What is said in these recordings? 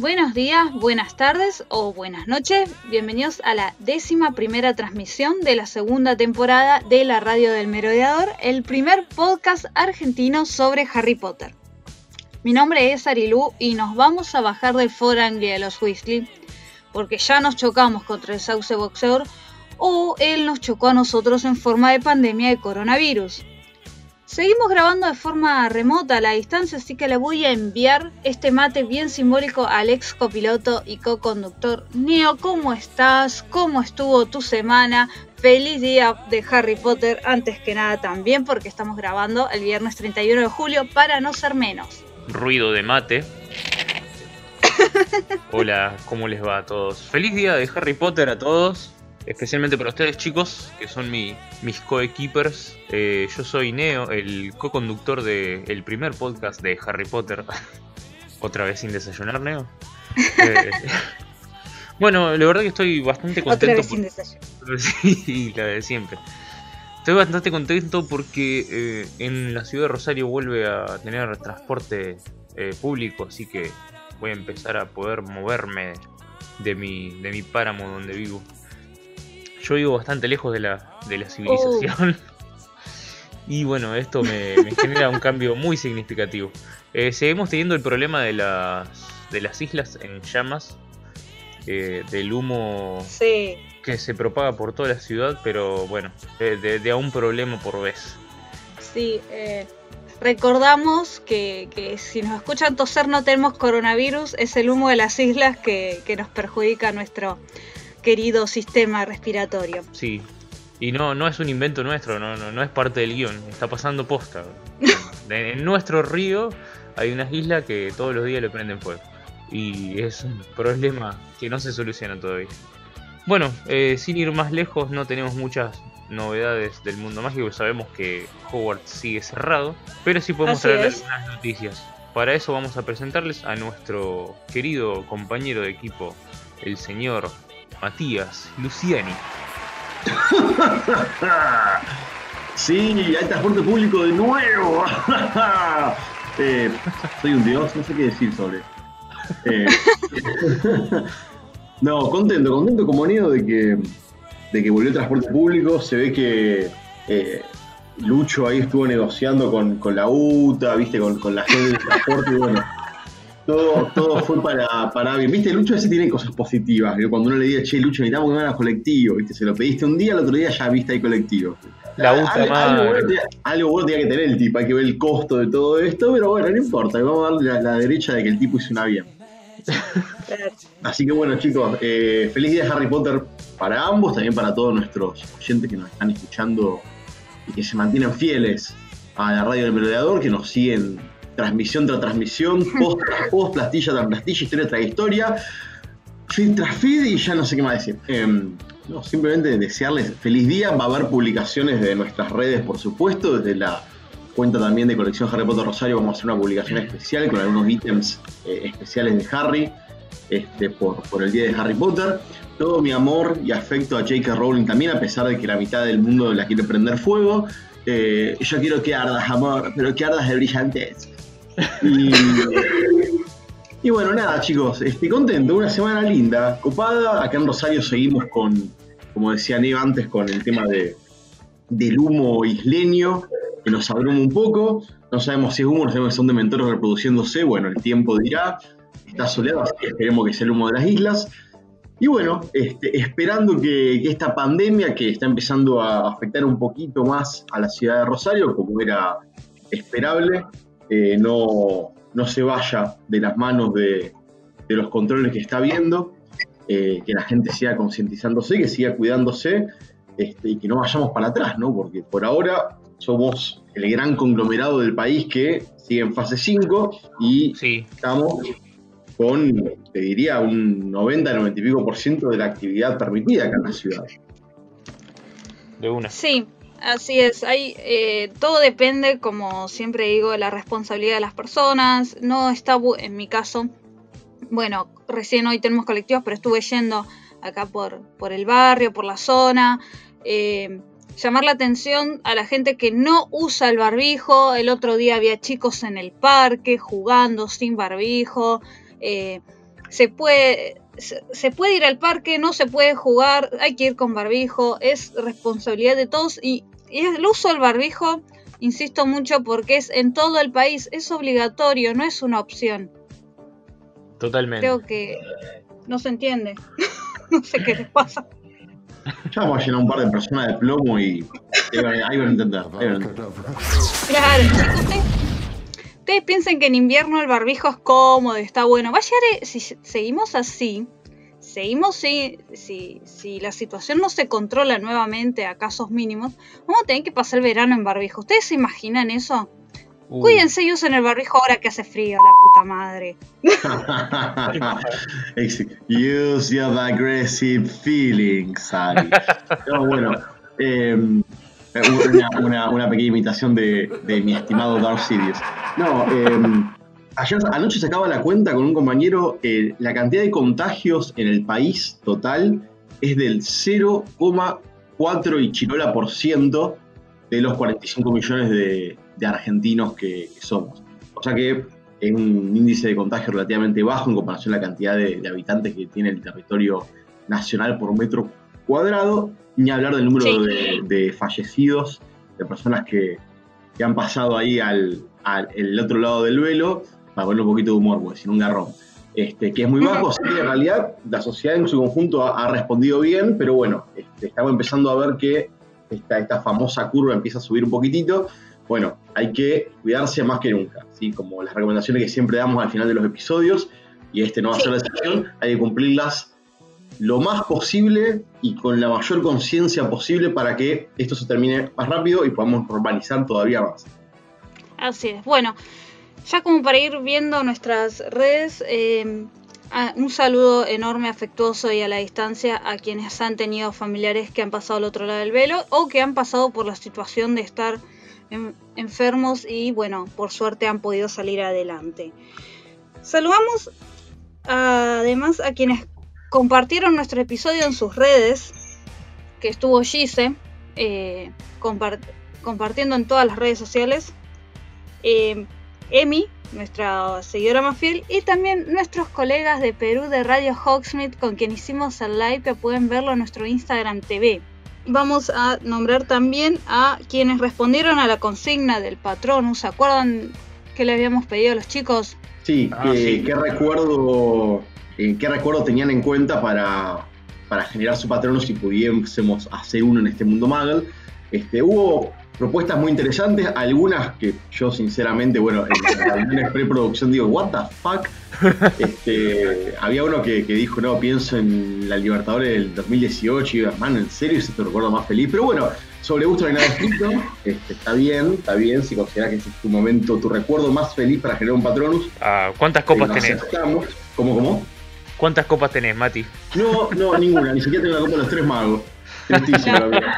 Buenos días, buenas tardes o buenas noches. Bienvenidos a la décima primera transmisión de la segunda temporada de la Radio del Merodeador, el primer podcast argentino sobre Harry Potter. Mi nombre es Arilú y nos vamos a bajar del forangue de los Weasley porque ya nos chocamos contra el sauce boxeador o él nos chocó a nosotros en forma de pandemia de coronavirus. Seguimos grabando de forma remota a la distancia, así que le voy a enviar este mate bien simbólico al ex copiloto y co-conductor. Neo, ¿cómo estás? ¿Cómo estuvo tu semana? Feliz día de Harry Potter, antes que nada también, porque estamos grabando el viernes 31 de julio para no ser menos. Ruido de mate. Hola, ¿cómo les va a todos? Feliz día de Harry Potter a todos. Especialmente para ustedes chicos, que son mi, mis co-equippers. Eh, yo soy Neo, el co-conductor del primer podcast de Harry Potter. Otra vez sin desayunar, Neo. Eh, bueno, la verdad que estoy bastante contento. Otra vez por- sin desayuno. Sí, la de siempre. Estoy bastante contento porque eh, en la ciudad de Rosario vuelve a tener transporte eh, público, así que voy a empezar a poder moverme de mi, de mi páramo donde vivo. Yo vivo bastante lejos de la, de la civilización. Y bueno, esto me, me genera un cambio muy significativo. Eh, seguimos teniendo el problema de las, de las islas en llamas, eh, del humo Sí, que se propaga por toda la ciudad, pero bueno, de, de- de a un problema por vez. sí. eh, recordamos que, que si nos escuchan toser no tenemos coronavirus, es el humo de las islas que, que nos perjudica nuestro querido sistema respiratorio. Sí. Y no, no es un invento nuestro, no, no, no es parte del guion, está pasando posta. En nuestro río hay unas islas que todos los días le prenden fuego. Y es un problema que no se soluciona todavía. Bueno, eh, sin ir más lejos, no tenemos muchas novedades del mundo mágico. Sabemos que Hogwarts sigue cerrado, pero sí podemos Así traer es. algunas noticias. Para eso vamos a presentarles a nuestro querido compañero de equipo, el señor Matías Luciani. Sí, hay transporte público de nuevo. Eh, soy un dios, no sé qué decir sobre. Eh, no, contento, contento como Neo de que, de que volvió el transporte público. Se ve que eh, Lucho ahí estuvo negociando con, con la UTA, viste, con, con la gente del transporte y bueno. Todo, todo fue para, para bien. Viste, Lucho a veces tiene cosas positivas. ¿no? Cuando uno le dice, che, Lucho, necesitamos que vengan a colectivo, viste, se lo pediste un día, el otro día ya viste ahí colectivo. La Al- UTA algo, madre. bueno tenía, algo bueno tenía que tener el tipo, hay que ver el costo de todo esto, pero bueno, no importa, vamos a darle la, la derecha de que el tipo hizo una bien. Así que bueno chicos, eh, feliz día de Harry Potter para ambos, también para todos nuestros oyentes que nos están escuchando y que se mantienen fieles a la radio del merodeador, que nos siguen transmisión tras transmisión, post tras post, plastilla tras plastilla, historia tras historia, feed tras feed y ya no sé qué más decir. Em, no, simplemente desearles feliz día, va a haber publicaciones de nuestras redes por supuesto, desde la cuenta también de colección Harry Potter Rosario vamos a hacer una publicación especial con algunos ítems eh, especiales de Harry este, por, por el día de Harry Potter. Todo mi amor y afecto a J.K. Rowling también, a pesar de que la mitad del mundo la quiere prender fuego. Eh, yo quiero que ardas, amor, pero que ardas de brillantez. Y, y bueno, nada, chicos, estoy contento, una semana linda, copada. Acá en Rosario seguimos con, como decía Neo antes, con el tema de, del humo isleño, que nos abruma un poco. No sabemos si es humo, no sabemos si son dementores reproduciéndose. Bueno, el tiempo dirá. Está soleado, así que esperemos que sea el humo de las islas. Y bueno, este, esperando que, que esta pandemia que está empezando a afectar un poquito más a la ciudad de Rosario, como era esperable, eh, no, no se vaya de las manos de, de los controles que está habiendo, eh, que la gente siga concientizándose, que siga cuidándose este, y que no vayamos para atrás, ¿no? Porque por ahora somos el gran conglomerado del país que sigue en fase 5 y Sí, estamos con, te diría, un 90, 90 y pico por ciento de la actividad permitida acá en la ciudad. De una. Sí, así es. Hay, eh, todo depende, como siempre digo, de la responsabilidad de las personas. No está, en mi caso, bueno, recién hoy tenemos colectivos, pero estuve yendo acá por, por el barrio, por la zona. Eh, llamar la atención a la gente que no usa el barbijo. El otro día había chicos en el parque jugando sin barbijo. Eh, se puede. Se, puede ir al parque, no se puede jugar, hay que ir con barbijo, es responsabilidad de todos y, el uso del barbijo, insisto mucho, porque es en todo el país, es obligatorio, no es una opción. Totalmente. Creo que no se entiende. no sé qué les pasa. Ya vamos a llenar un par de personas de plomo y ahí van, a entender. Claro, ustedes, piensen que en invierno el barbijo es cómodo, está bueno. Vaya, si seguimos así, seguimos si, si, si la situación no se controla nuevamente a casos mínimos, vamos a tener que pasar el verano en barbijo. ¿Ustedes se imaginan eso? Uh. Cuídense y usen el barbijo ahora que hace frío, la puta madre. Use your aggressive feelings, Ari. No, bueno, em, una, pequeña imitación de, mi estimado Darth Sidious. No, eh, ayer, anoche sacaba la cuenta con un compañero, eh, la cantidad de contagios en el país total es del 0,4 y chirola por ciento de los 45 millones de, de argentinos que, somos. O sea que es un índice de contagio relativamente bajo en comparación a la cantidad de, habitantes que tiene el territorio nacional por metro cuadrado, ni hablar del número de, fallecidos, de personas que, han pasado ahí al, el otro lado del velo, para poner un poquito de humor, porque sin un garrón. Este, que es muy bajo, que en realidad la sociedad en su conjunto ha, respondido bien, pero bueno, este, estamos empezando a ver que esta, esta famosa curva empieza a subir un poquitito, bueno, hay que cuidarse más que nunca, ¿sí? como las recomendaciones que siempre damos al final de los episodios, y este no va a ser la excepción, hay que cumplirlas lo más posible y con la mayor conciencia posible para que esto se termine más rápido y podamos normalizar todavía más. Así es. Bueno, ya como para ir viendo nuestras redes, eh, un saludo enorme, afectuoso y a la distancia a quienes han tenido familiares que han pasado al otro lado del velo o que han pasado por la situación de estar enfermos y bueno, por suerte han podido salir adelante. Saludamos además a quienes compartieron nuestro episodio en sus redes, que estuvo Gise eh, compartiendo en todas las redes sociales. Eh, Emi, nuestra seguidora más fiel, y también nuestros colegas de Perú de Radio Hogsmith con quien hicimos el live que pueden verlo en nuestro Instagram TV vamos a nombrar también a quienes respondieron a la consigna del patrón. ¿Se acuerdan que le habíamos pedido a los chicos? Sí, ah, ¿qué, recuerdo, eh, qué recuerdo tenían en cuenta para, para generar su patrón si pudiésemos hacer uno en este mundo Magel? Este, hubo propuestas muy interesantes, algunas que yo sinceramente, bueno, en la preproducción digo, what the fuck, este, había uno que, dijo, no, pienso en la Libertadores del 2018 y hermano, en serio, ese te recuerdo más feliz, pero bueno, sobre gusto no hay nada escrito, este, está bien, está bien, si consideras que ese es tu momento, tu recuerdo más feliz para generar un Patronus. Ah, ¿Cuántas copas tenés? ¿Cómo, cómo? ¿Cuántas copas tenés, Mati? No, no, ninguna, ni siquiera tengo la copa de los tres magos. Tristísimo, la verdad.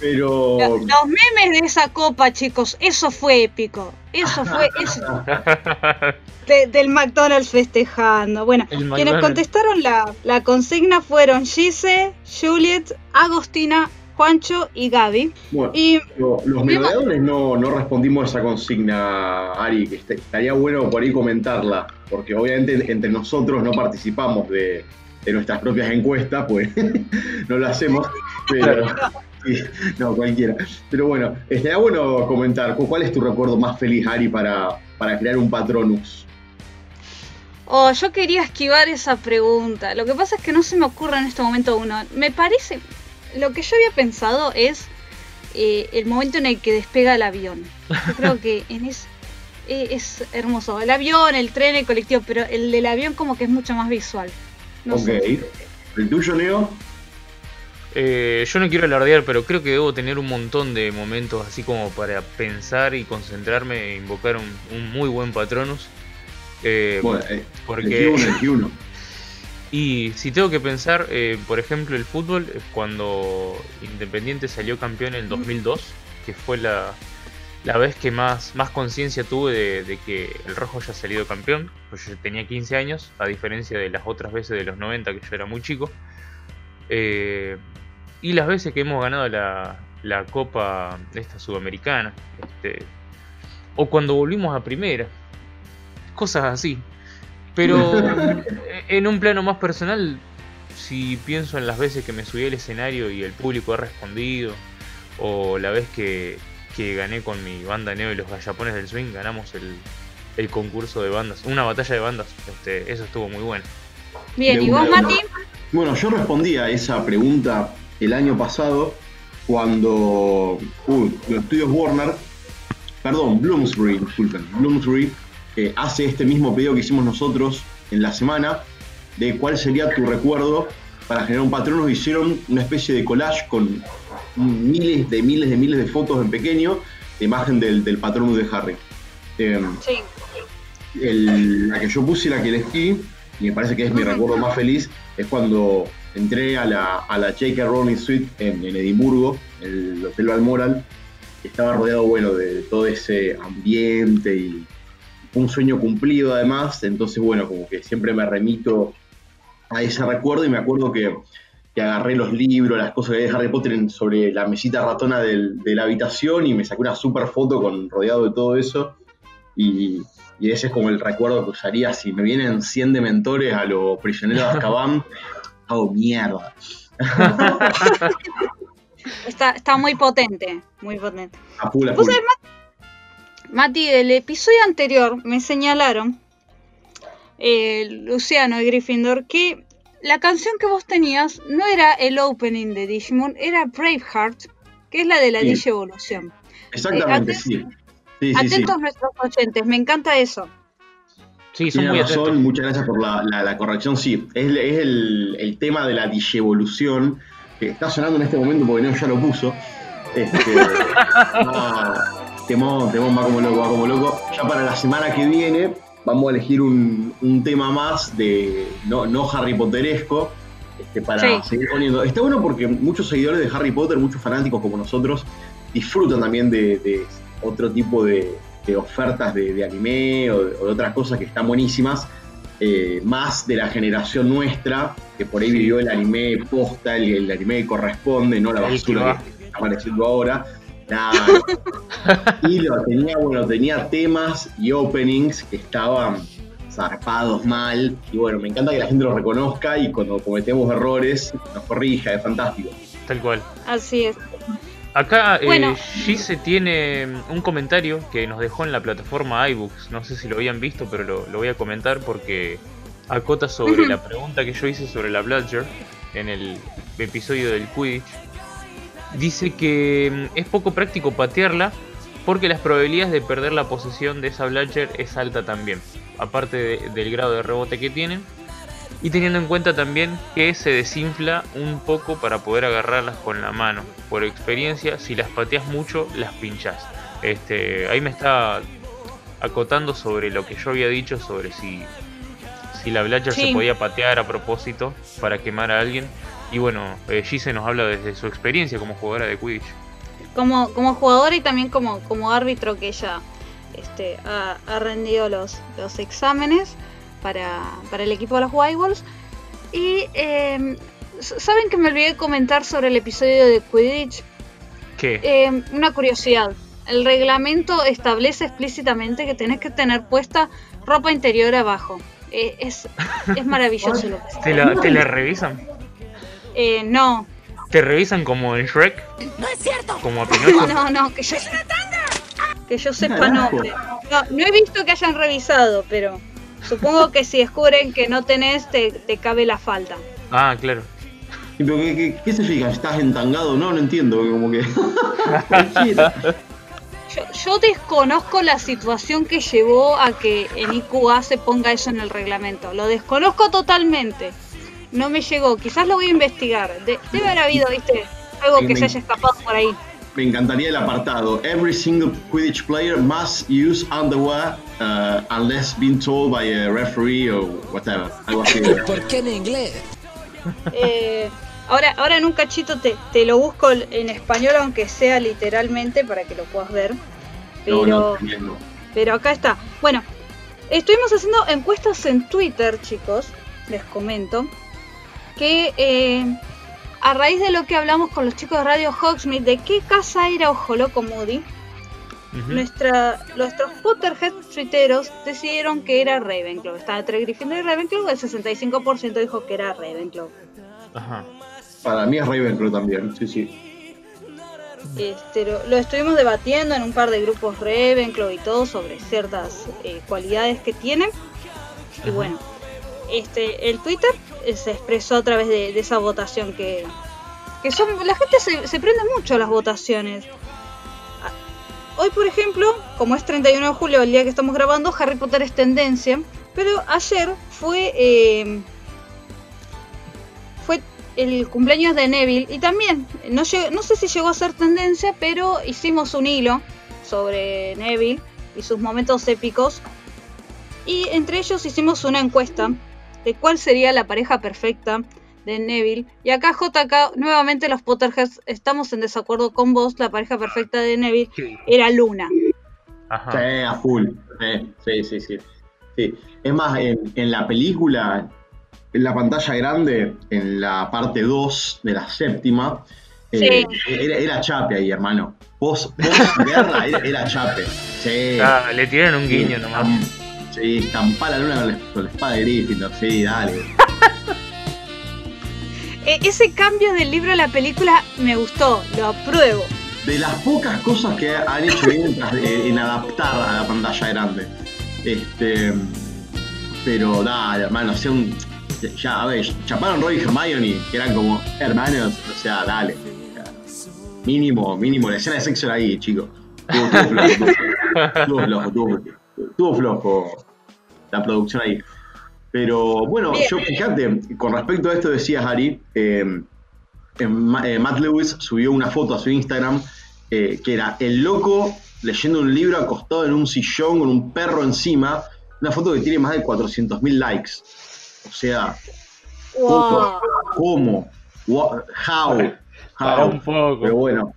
Pero. Los, memes de esa copa, chicos, eso fue épico. Eso fue. Eso. del McDonald's festejando. Bueno, quienes contestaron la, la consigna fueron Gise, Juliet, Agostina, Juancho y Gaby. Bueno, y, los merodeadores no, no respondimos a esa consigna, Ari, que estaría bueno por ahí comentarla, porque obviamente entre nosotros no participamos de, de nuestras propias encuestas, pues no lo hacemos, pero no, cualquiera. Pero bueno, estaría bueno comentar, ¿cuál es tu recuerdo más feliz, Ari, para, para crear un Patronus? Oh, yo quería esquivar esa pregunta. Lo que pasa es que no se me ocurre en este momento uno. Me parece. Lo que yo había pensado es eh, el momento en el que despega el avión. Yo creo que en es, eh, es hermoso. El avión, el tren, el colectivo, pero el del avión como que es mucho más visual. ok. ¿El tuyo, Leo? Eh, yo no quiero alardear, pero creo que debo tener un montón de momentos así como para pensar y concentrarme e invocar un, muy buen Patronus. Eh, Bueno, eh, porque- elegí uno, elegí uno. Y si tengo que pensar, eh, por ejemplo, el fútbol, cuando Independiente salió campeón en 2002, que fue la, la vez que más, más conciencia tuve de, de que el rojo haya salido campeón, pues yo tenía 15 años, a diferencia de las otras veces de los 90 que yo era muy chico. Eh, y las veces que hemos ganado la, la Copa esta Sudamericana, este, o cuando volvimos a primera, cosas así. Pero en un plano más personal, si pienso en las veces que me subí al escenario y el público ha respondido, o la vez que, que gané con mi banda Neo y los Gallapones del Swing, ganamos el, el concurso de bandas, una batalla de bandas, este, eso estuvo muy bueno. Bien, ¿y vos, Mati? Bueno, yo respondí a esa pregunta el año pasado cuando los estudios Warner, perdón, Bloomsbury, disculpen, Bloomsbury eh, hace este mismo pedido que hicimos nosotros en la semana de cuál sería tu recuerdo para generar un patrón. Nos hicieron una especie de collage con miles de miles de miles de fotos en pequeño de imagen del, del patrón de Harry. Em, Sí. el- la que yo puse y la que elegí, y me parece que es mi recuerdo más feliz, es cuando entré a la, a la J.K. Rowling Suite en, en Edimburgo, el Hotel Balmoral, estaba rodeado, bueno, de todo ese ambiente y un sueño cumplido además, entonces, bueno, como que siempre me remito a ese recuerdo. Y me acuerdo que, que agarré los libros, las cosas que de Harry Potter sobre la mesita ratona de la habitación y me saqué una super foto con, rodeado de todo eso. Y, y ese es como el recuerdo que usaría si me vienen 100 dementores a los prisioneros de Azkaban, hago mierda. Está, está muy potente, muy potente. A full, a ¿Vos full. sabés, Mati? Mati, del episodio anterior me señalaron, eh, Luciano y Gryffindor, que la canción que vos tenías no era el opening de Digimon, era Braveheart, que es la de la Sí. Digievolución. Exactamente, eh, sí. Sí, sí, sí. Atentos nuestros oyentes, me encanta eso. Sí, son Tiene muy razón, atentos. muchas gracias por la, la- la corrección. Sí, es, es el, el tema de la digievolución que está sonando en este momento porque Neo ya lo puso. Este, no, temón, temón, va como loco, va como loco. Ya para la semana que viene vamos a elegir un, un tema más de no, no Harry Potteresco este, para Sí. seguir poniendo. Está bueno porque muchos seguidores de Harry Potter, muchos fanáticos como nosotros, disfrutan también de, de otro tipo de, de ofertas de, de anime o de, o de otras cosas que están buenísimas, eh, más de la generación nuestra, que por ahí vivió el anime posta, el, el anime que corresponde, no la basura que, está apareciendo ahora. Nada. y lo tenía, bueno, tenía temas y openings que estaban zarpados mal. Y bueno, me encanta que la gente lo reconozca y cuando cometemos errores nos corrija, es fantástico. Tal cual. Así es. Acá eh, Bueno. Gise tiene un comentario que nos dejó en la plataforma iBooks. No sé si lo habían visto, pero lo, lo voy a comentar porque acota sobre la pregunta que yo hice sobre la Bludger en el episodio del Quidditch. Dice que mm, es poco práctico patearla porque las probabilidades de perder la posesión de esa Bludger es alta también, aparte de- del grado de rebote que tienen. Y teniendo en cuenta también que se desinfla un poco para poder agarrarlas con la mano. Por experiencia, si las pateas mucho, las pinchas. Este, ahí me está acotando sobre lo que yo había dicho sobre si, si la Blatcher Sí. se podía patear a propósito para quemar a alguien. Y bueno, eh, Gise nos habla desde su experiencia como jugadora de Quidditch. Como, como jugadora y también como, como árbitro que ella este, ha, ha rendido los, los exámenes para, para el equipo de los White Wolves. Y eh, saben que me olvidé de comentar sobre el episodio de Quidditch. ¿Qué? Eh, una curiosidad. El reglamento establece explícitamente que tenés que tener puesta ropa interior abajo. Eh, es, es maravilloso lo que ¿Te la, te la revisan? Eh, no, ¿Te revisan como en Shrek? ¡No es cierto! Como a Pinocho. no, no, que yo, que yo sepa no, no. No he visto que hayan revisado, pero supongo que si descubren que no tenés, te, te cabe la falta. Ah, claro. ¿Y pero qué, qué, qué significa? ¿Estás entangado? No, no entiendo. Como que. Yo, yo desconozco la situación que llevó a que en IQA se ponga eso en el reglamento. Lo desconozco totalmente. No me llegó. Quizás lo voy a investigar. De- debe haber habido, viste, algo que se haya escapado por ahí. Me encantaría el apartado. Every single Quidditch player must use underwear uh, unless being told by a referee or whatever. Algo así. ¿Por qué en inglés? Eh, ahora, ahora en un cachito te, te lo busco en español, aunque sea literalmente, para que lo puedas ver. Pero, No, no, tremendo. pero acá está. Bueno, estuvimos haciendo encuestas en Twitter, chicos. Les comento. Que eh, a raíz de lo que hablamos con los chicos de Radio Hogsmeade, de qué casa era Ojo Loco Moody, Ujú. nuestra, nuestros Potterhead tuiteros decidieron que era Ravenclaw. Estaba entre Gryffindor y Ravenclaw, el 65% dijo que era Ravenclaw. Ajá. Para mí es Ravenclaw también, sí, sí. Este, lo, lo estuvimos debatiendo en un par de grupos Ravenclaw y todo sobre ciertas eh, cualidades que tienen. Y bueno, este, el Twitter se expresó a través de, esa votación que, que son la gente se, prende mucho a las votaciones. Ah, Hoy, por ejemplo, como es 31 de julio, el día que estamos grabando, Harry Potter es tendencia. Pero ayer fue eh, fue el cumpleaños de Neville y también, no, lleg- no sé si llegó a ser tendencia, pero hicimos un hilo sobre Neville y sus momentos épicos. Y entre ellos hicimos una encuesta de cuál sería la pareja perfecta de Neville. Y acá JK, nuevamente los Potterheads estamos en desacuerdo con vos. La pareja perfecta de Neville era Luna. Ajá. Sí, a full. Sí, sí, sí, sí. Es más, en, en la película, en la pantalla grande, en la parte 2 de la séptima, eh, era, era Chape ahí, hermano. Post, post guerra era, era Chape. Sí. Ah, le tiraron un guiño Sí, nomás. Sí, estampá la luna con la, con la espada de Gryffindor. Sí, dale. E- ese cambio del libro a la película me gustó, lo apruebo. de las pocas cosas que han hecho bien en, tras- en adaptar a la pantalla grande. Este, pero nada, hermano, sea, un, ya, a ver, chaparon Roy y Hermione, que eran como hermanos, o sea, dale. Mínimo, mínimo, la escena de sexo era ahí, chicos. Estuvo flojo, estuvo flojo, estuvo flojo la producción ahí. Pero bueno, Bien. yo fíjate, con respecto a esto decías, Ari, eh, eh, Ma- eh, Matt Lewis subió una foto a su Instagram eh, que era el loco leyendo un libro acostado en un sillón con un perro encima. Una foto que tiene más de 400.000 likes. O sea, Wow. ¿cómo? Wha- How? Para How? un poco. Pero bueno,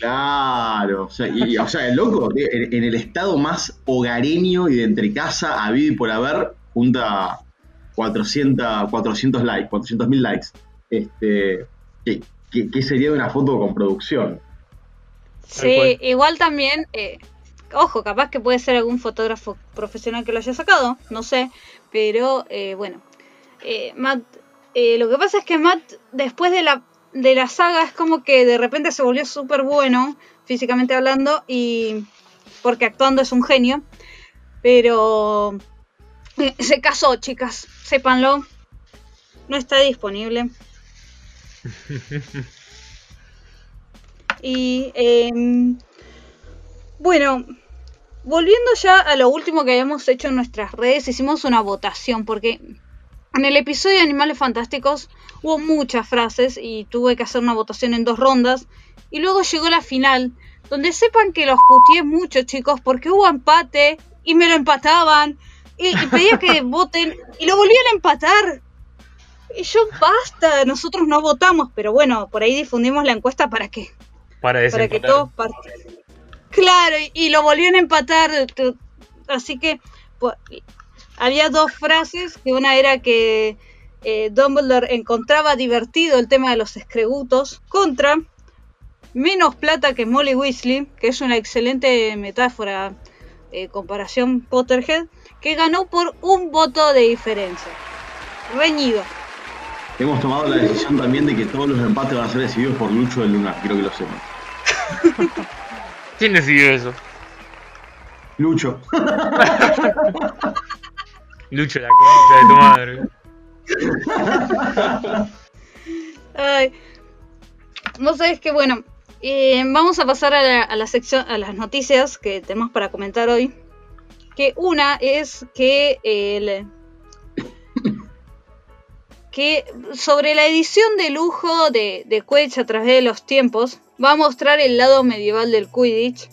claro. O sea, y, o sea, el loco, en, en el estado más hogareño y de entre casa, habido y por haber, junta 400, 400 likes, 400 mil likes. Este, ¿qué, qué, qué sería de una foto con producción? Sí, igual también, eh, ojo, capaz que puede ser algún fotógrafo profesional que lo haya sacado, no sé, pero eh, bueno, eh, Matt, eh, lo que pasa es que Matt después de la, de la saga es como que de repente se volvió súper bueno, físicamente hablando, y porque actuando es un genio, pero eh, se casó, chicas, sépanlo, no está disponible. Y em, bueno, volviendo ya a lo último que habíamos hecho en nuestras redes, hicimos una votación porque en el episodio de Animales Fantásticos hubo muchas frases y tuve que hacer una votación en dos rondas. Y luego llegó la final, donde sepan que los puteé mucho, chicos, porque hubo empate y me lo empataban. Y, y pedía que voten y lo volvían a empatar. Y yo, basta, nosotros no votamos, pero bueno, por ahí difundimos la encuesta para que Para para que todos participen. Claro, y, y lo volvieron a empatar. Así que pues, había dos frases, que una era que eh, Dumbledore encontraba divertido el tema de los escregutos contra menos plata que Molly Weasley, que es una excelente metáfora, eh, comparación Potterhead, que ganó por un voto de diferencia. Reñido. Hemos tomado la decisión también de que todos los empates van a ser decididos por Lucho del Lunar, quiero que lo sepan. ¿Quién decidió eso? Lucho. Lucho, la concha de tu madre. Ay, vos sabés que bueno, eh, vamos a pasar a la, a la sección, a las noticias que tenemos para comentar hoy. Que una es que el, que sobre la edición de lujo de, de Quidditch a través de los tiempos va a mostrar el lado medieval del Quidditch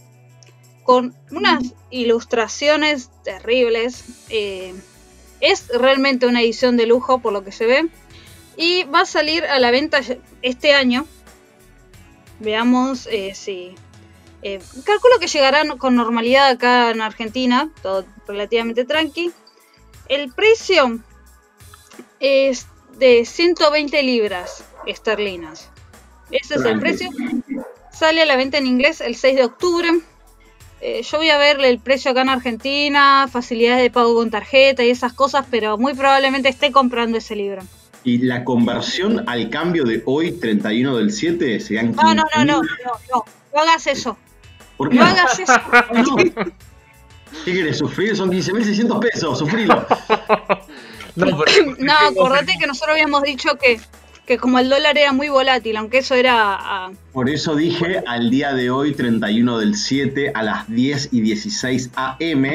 con unas ilustraciones terribles. Eh, es realmente una edición de lujo por lo que se ve. Y va a salir a la venta este año. Veamos eh, si... Eh, calculo que llegarán con normalidad acá en Argentina. Todo relativamente tranqui. El precio es de 120 libras esterlinas. Ese es el precio. Sale a la venta en inglés el 6 de octubre. Eh, yo voy a ver el precio acá en Argentina, facilidades de pago con tarjeta y esas cosas, pero muy probablemente esté comprando ese libro. ¿Y la conversión al cambio de hoy, 31 del 7, serían No, no, no, no, no, no, no hagas eso. ¿Por qué? No hagas eso. No. ¿Qué querés sufrir? Son 15.600 pesos, sufrilo. No, pero- No, acordate que nosotros habíamos dicho que, que como el dólar era muy volátil, aunque eso era Por eso dije al día de hoy, 31 del 7, a las 10 y 16 am,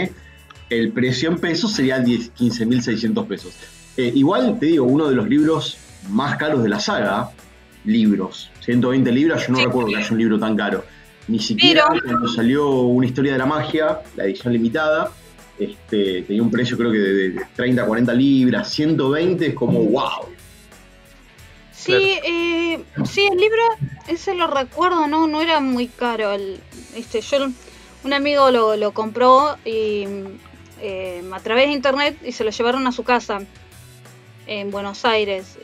el precio en pesos sería 10 15.600 pesos. Eh, igual te digo, uno de los libros más caros de la saga, libros, 120 libras, yo no Sí. recuerdo que haya un libro tan caro. Ni siquiera Pero- cuando salió Una historia de la magia, la edición limitada, este, tenía un precio creo que de, de 30, 40 libras, 120 es como wow. Sí, eh, sí, el libro, ese lo recuerdo, no, no era muy caro. El, este, yo, un amigo lo, lo compró y eh, a través de internet y se lo llevaron a su casa en Buenos Aires.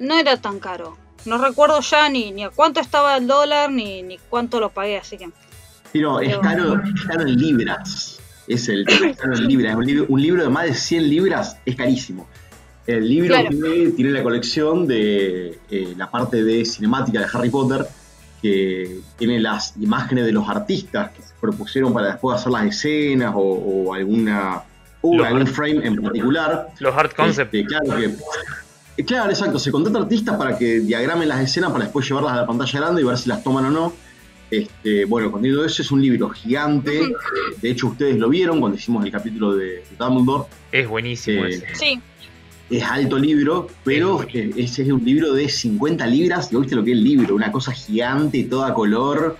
No era tan caro. No recuerdo ya ni, ni a cuánto estaba el dólar ni, ni cuánto lo pagué, así que. Pero es Pero- caro, es caro en libras. Es el es caro en libras. Un libro, un libro de más de 100 libras es carísimo. El libro Claro. tiene, tiene la colección de eh, la parte de cinemática de Harry Potter, que tiene las imágenes de los artistas que se propusieron para después hacer las escenas o, o alguna o algún frame en particular. Los hard concepts. Este, claro que. eh, Claro, exacto. Se contrata artistas para que diagramen las escenas para después llevarlas a la pantalla grande y ver si las toman o no. Este, bueno, contenido de eso es un libro gigante. De hecho, ustedes lo vieron cuando hicimos el capítulo de Dumbledore. Es buenísimo Eh, ese. Sí, Es alto libro, pero Es eh, ese es un libro de 50 libras. Y viste lo que es el libro, una cosa gigante, toda color,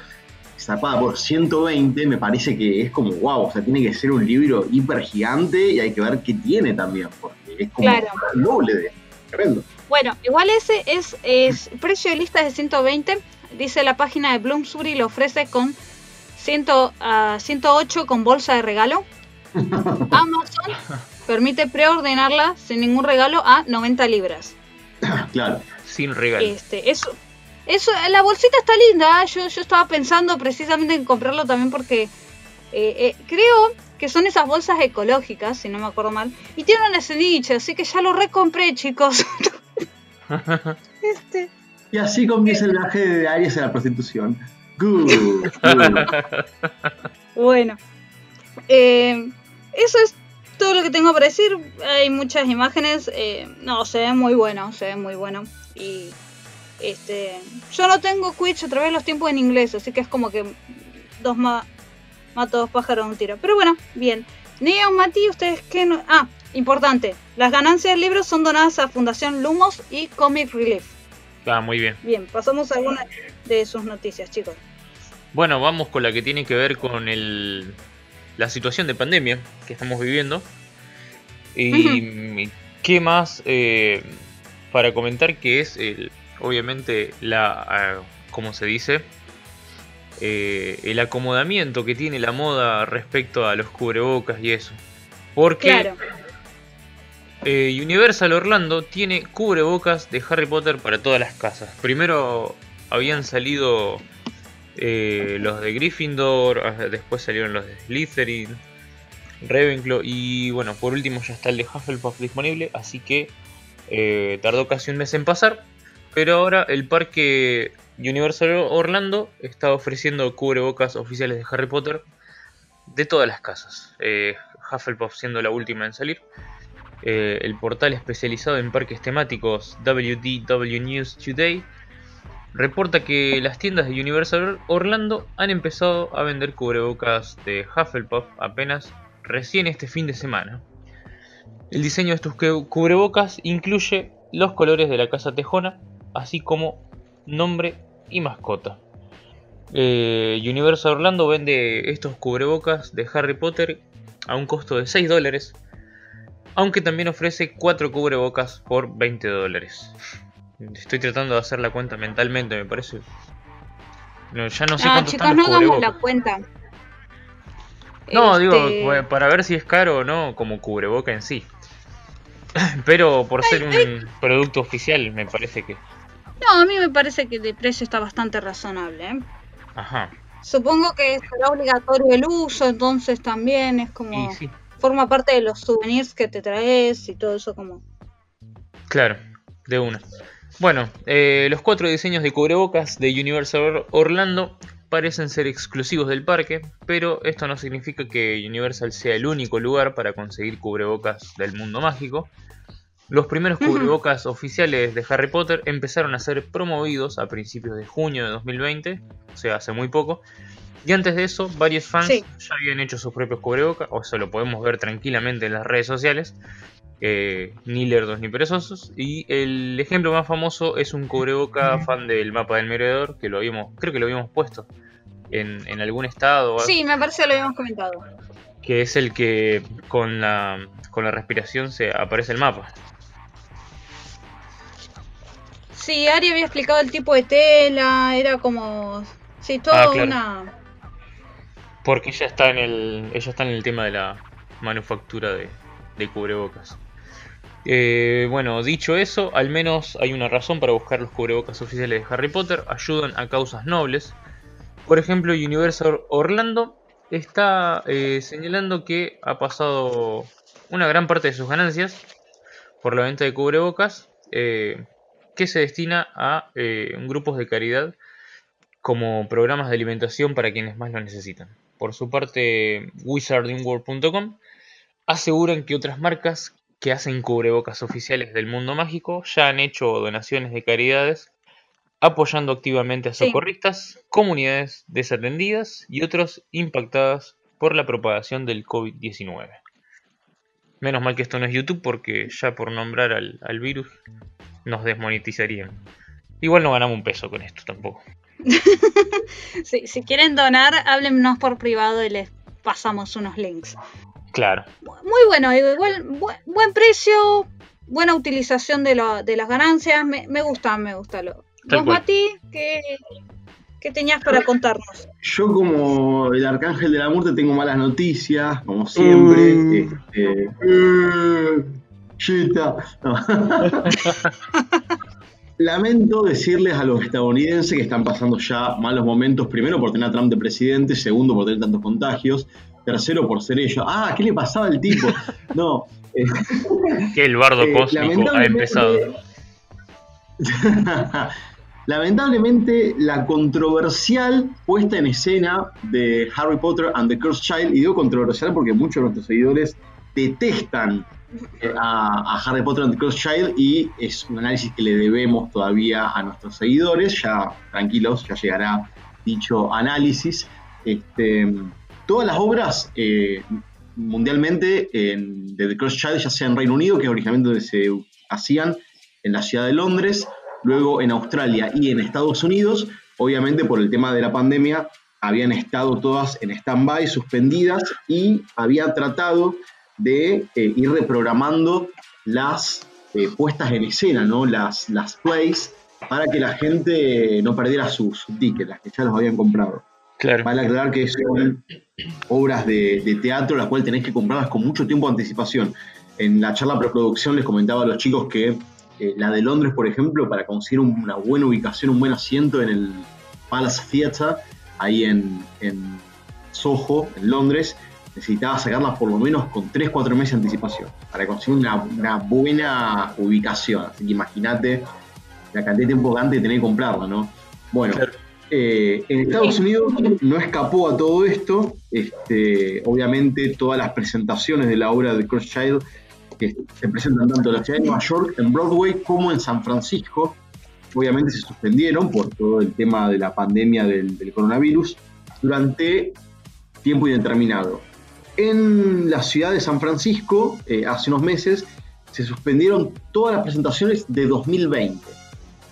zapada por 120. Me parece que es como wow. O sea, tiene que ser un libro hiper gigante y hay que ver qué tiene también, porque es como Claro. el doble de. Tremendo. Bueno, igual ese es, es precio de lista de 120. Dice la página de Bloomsbury, lo ofrece con 100, ah, 108 con bolsa de regalo. Amazon permite preordenarla sin ningún regalo a 90 libras. Claro. Sin regalo. Este, eso, eso, la bolsita está linda. ¿eh? Yo, yo estaba pensando precisamente en comprarlo también porque eh, eh, creo que son esas bolsas ecológicas, si no me acuerdo mal. Y tiene una ceviche, así que ya lo recompré, chicos. este, Y así comienza el viaje de Aries a la prostitución. Good. good. Bueno, eh, eso es todo lo que tengo para decir. Hay muchas imágenes. eh, no, se ve muy bueno, se ve muy bueno. Y este, yo no tengo Twitch a través de los tiempos en inglés, así que es como que dos ma mato dos pájaros de un tiro. Pero bueno, bien. Neo, Mati, ustedes qué no. Ah, importante. Las ganancias del libro son donadas a Fundación Lumos y Comic Relief. Ah, muy bien. Bien, pasamos a algunas de sus noticias, chicos. Bueno, vamos con la que tiene que ver con el, la situación de pandemia que estamos viviendo. Y qué más eh, para comentar que es el, obviamente la, ah, ¿cómo se dice? Eh, el acomodamiento que tiene la moda respecto a los cubrebocas y eso. Porque Claro. eh, Universal Orlando tiene cubrebocas de Harry Potter para todas las casas. Primero habían salido eh, los de Gryffindor, ah, después salieron los de Slytherin, Ravenclaw y bueno, por último ya está el de Hufflepuff disponible, así que eh, tardó casi un mes en pasar. Pero ahora el parque Universal Orlando está ofreciendo cubrebocas oficiales de Harry Potter de todas las casas. Eh, Hufflepuff siendo la última en salir. El portal especializado en parques temáticos WDW News Today reporta que las tiendas de Universal Orlando han empezado a vender cubrebocas de Hufflepuff apenas recién este fin de semana. El diseño de estos cu- cubrebocas incluye los colores de la casa tejona, así como nombre y mascota. Eh, Universal Orlando vende estos cubrebocas de Harry Potter a un costo de 6 dólares, aunque también ofrece 4 cubrebocas por 20 dólares. Estoy tratando de hacer la cuenta mentalmente, me parece. No, ya no sé ah, chicos, no hagamos la cuenta. No, digo, este- para ver si es caro o no como cubreboca en sí. Pero por ser un producto oficial, me parece que. No, a mí me parece que de precio está bastante razonable. ¿eh? Ajá. Supongo que será obligatorio el uso, entonces también es como. Forma parte de los souvenirs que te traes y todo eso, como. Claro, de una. Bueno, eh, los cuatro diseños de cubrebocas de Universal Orlando parecen ser exclusivos del parque, pero esto no significa que Universal sea el único lugar para conseguir cubrebocas del mundo mágico. Los primeros cubrebocas oficiales de Harry Potter empezaron a ser promovidos a principios de junio de 2020, o sea, hace muy poco. Y antes de eso, varios fans ya habían hecho sus propios cubrebocas, o se lo podemos ver tranquilamente en las redes sociales, eh, ni lerdos ni perezosos. Y el ejemplo más famoso es un cubreboca fan del mapa del merodeador, que lo habíamos, creo que lo habíamos puesto en, en algún estado. Sí, me parece que lo habíamos comentado. Que es el que con la, con la respiración se aparece el mapa. Sí, Ari había explicado el tipo de tela, era como... Sí, todo ah, una... Porque ella está en el, ella está en el tema de la manufactura de, de cubrebocas. Eh, bueno, dicho eso, al menos hay una razón para buscar los cubrebocas oficiales de Harry Potter. Ayudan a causas nobles. Por ejemplo, Universal Orlando está eh, señalando que ha pasado una gran parte de sus ganancias por la venta de cubrebocas eh, que se destina a grupos de caridad como programas de alimentación para quienes más lo necesitan. Por su parte, wizardingworld.com aseguran que otras marcas que hacen cubrebocas oficiales del mundo mágico ya han hecho donaciones de caridades apoyando activamente a socorristas, comunidades desatendidas y otros impactadas por la propagación del COVID-19. Menos mal que esto no es YouTube porque ya por nombrar al, virus nos desmonetizarían. Igual no ganamos un peso con esto tampoco. si quieren donar, háblennos por privado y les pasamos unos links. Claro. Muy bueno, igual buen, precio, buena utilización de, de las ganancias, me, me gusta, me gusta. Lo. ¿Vos, Mati, qué, qué tenías para contarnos? Yo como el arcángel de la muerte tengo malas noticias, como siempre. Mm. Este, Lamento decirles a los estadounidenses que están pasando ya malos momentos, primero por tener a Trump de presidente, segundo por tener tantos contagios, tercero por ser ellos. Ah, ¿qué le pasaba al tipo? No. Eh, que el bardo eh, cósmico ha empezado. lamentablemente, la controversial puesta en escena de Harry Potter and the Cursed Child, y digo controversial porque muchos de nuestros seguidores detestan eh, a, a, Harry Potter and the Cursed Child y es un análisis que le debemos todavía a nuestros seguidores. Ya tranquilos, ya llegará dicho análisis. Este, todas las obras eh, mundialmente de The Cross Child, ya sea en Reino Unido, que originalmente se hacían en la ciudad de Londres, luego en Australia y en Estados Unidos, obviamente por el tema de la pandemia, habían estado todas en stand-by, suspendidas, y había tratado de eh, ir reprogramando las eh, puestas en escena, ¿no? las, las plays, para que la gente no perdiera sus tickets, las que ya los habían comprado. Claro. Vale aclarar que son obras de, teatro las cuales tenés que comprarlas con mucho tiempo de anticipación. En la charla preproducción les comentaba a los chicos que eh, la de Londres, por ejemplo, para conseguir una buena ubicación, un buen asiento en el Palace Theatre, ahí en, Soho, en Londres, necesitaba sacarlas por lo menos con 3-4 meses de anticipación para conseguir una, buena ubicación. Así que imagínate la cantidad de tiempo que antes de tener que comprarla, ¿no? Bueno, eh, en Estados Unidos no escapó a todo esto. Este, obviamente, todas las presentaciones de la obra de Cross Child que se presentan tanto en la ciudad de Nueva York, en Broadway, como en San Francisco, obviamente se suspendieron por todo el tema de la pandemia del, coronavirus durante tiempo indeterminado. En la ciudad de San Francisco, eh, hace unos meses, se suspendieron todas las presentaciones de 2020.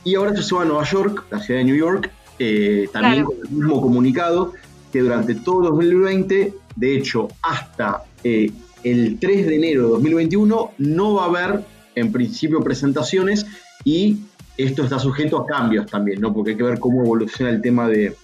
Y ahora se sube a Nueva York, la ciudad de New York, eh, también con el mismo comunicado que durante todo 2020, de hecho hasta eh, el 3 de enero de 2021, no va a haber en principio presentaciones y esto está sujeto a cambios también, ¿no? porque hay que ver cómo evoluciona el tema de,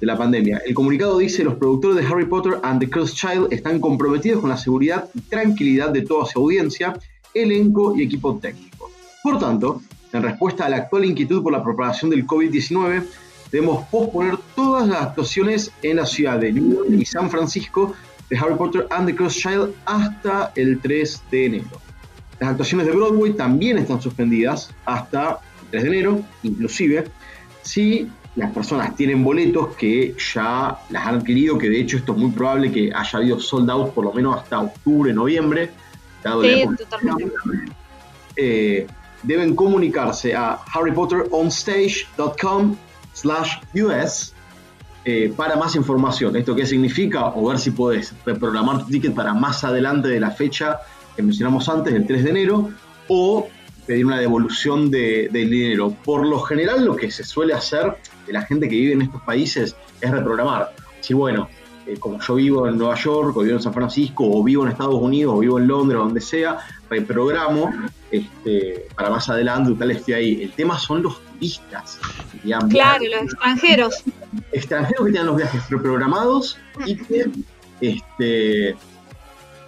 de la pandemia. El comunicado dice, los productores de Harry Potter and the Cursed Child están comprometidos con la seguridad y tranquilidad de toda su audiencia, elenco y equipo técnico. Por tanto, en respuesta a la actual inquietud por la propagación del COVID-19, debemos posponer todas las actuaciones en la ciudad de New York y San Francisco de Harry Potter and the Cursed Child hasta el 3 de enero. Las actuaciones de Broadway también están suspendidas hasta el 3 de enero, inclusive si las personas tienen boletos que ya las han adquirido, que de hecho esto es muy probable que haya habido sold out por lo menos hasta octubre, noviembre. sí, totalmente. Eh, deben comunicarse a harrypotteronstage.com slash us eh, para más información. ¿Esto qué significa? O ver si puedes reprogramar tu ticket para más adelante de la fecha que mencionamos antes, el 3 de enero, o pedir una devolución de, del dinero. Por lo general, lo que se suele hacer de la gente que vive en estos países es reprogramar. Si, bueno, eh, como yo vivo en Nueva York, o vivo en San Francisco, o vivo en Estados Unidos, o vivo en Londres, o donde sea, reprogramo este, para más adelante, tal esté ahí. El tema son los turistas. claro, los extranjeros. Extranjeros que tienen los viajes reprogramados y que este,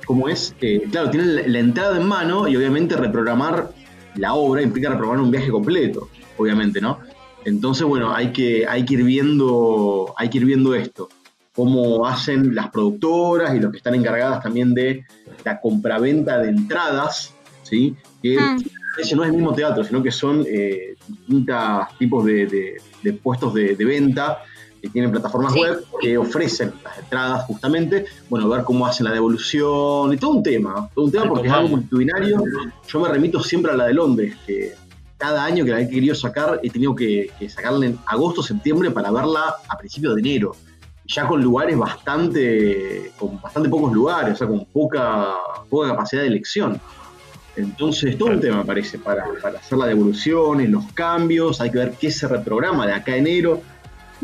como es, eh, claro, tienen la, entrada en mano y obviamente reprogramar la obra implica reprogramar un viaje completo, obviamente, ¿no? Entonces, bueno, hay que, hay que ir viendo, hay que ir viendo esto, cómo hacen las productoras y los que están encargadas también de la compraventa de entradas, ¿sí? Que mm. No es el mismo teatro, sino que son eh, distintos tipos de, puestos de, venta que tienen plataformas web que ofrecen las entradas justamente, bueno, ver cómo hacen la devolución y todo un tema, todo un tema porque es algo multitudinario. Yo me remito siempre a la de Londres, que cada año que la he querido sacar he tenido que, sacarla en agosto, septiembre para verla a principios de enero. Ya con lugares bastante, con bastante pocos lugares, o sea, con poca, poca capacidad de elección. Entonces, todo un tema, me parece, para, para hacer la devolución, en los cambios, hay que ver qué se reprograma de acá a enero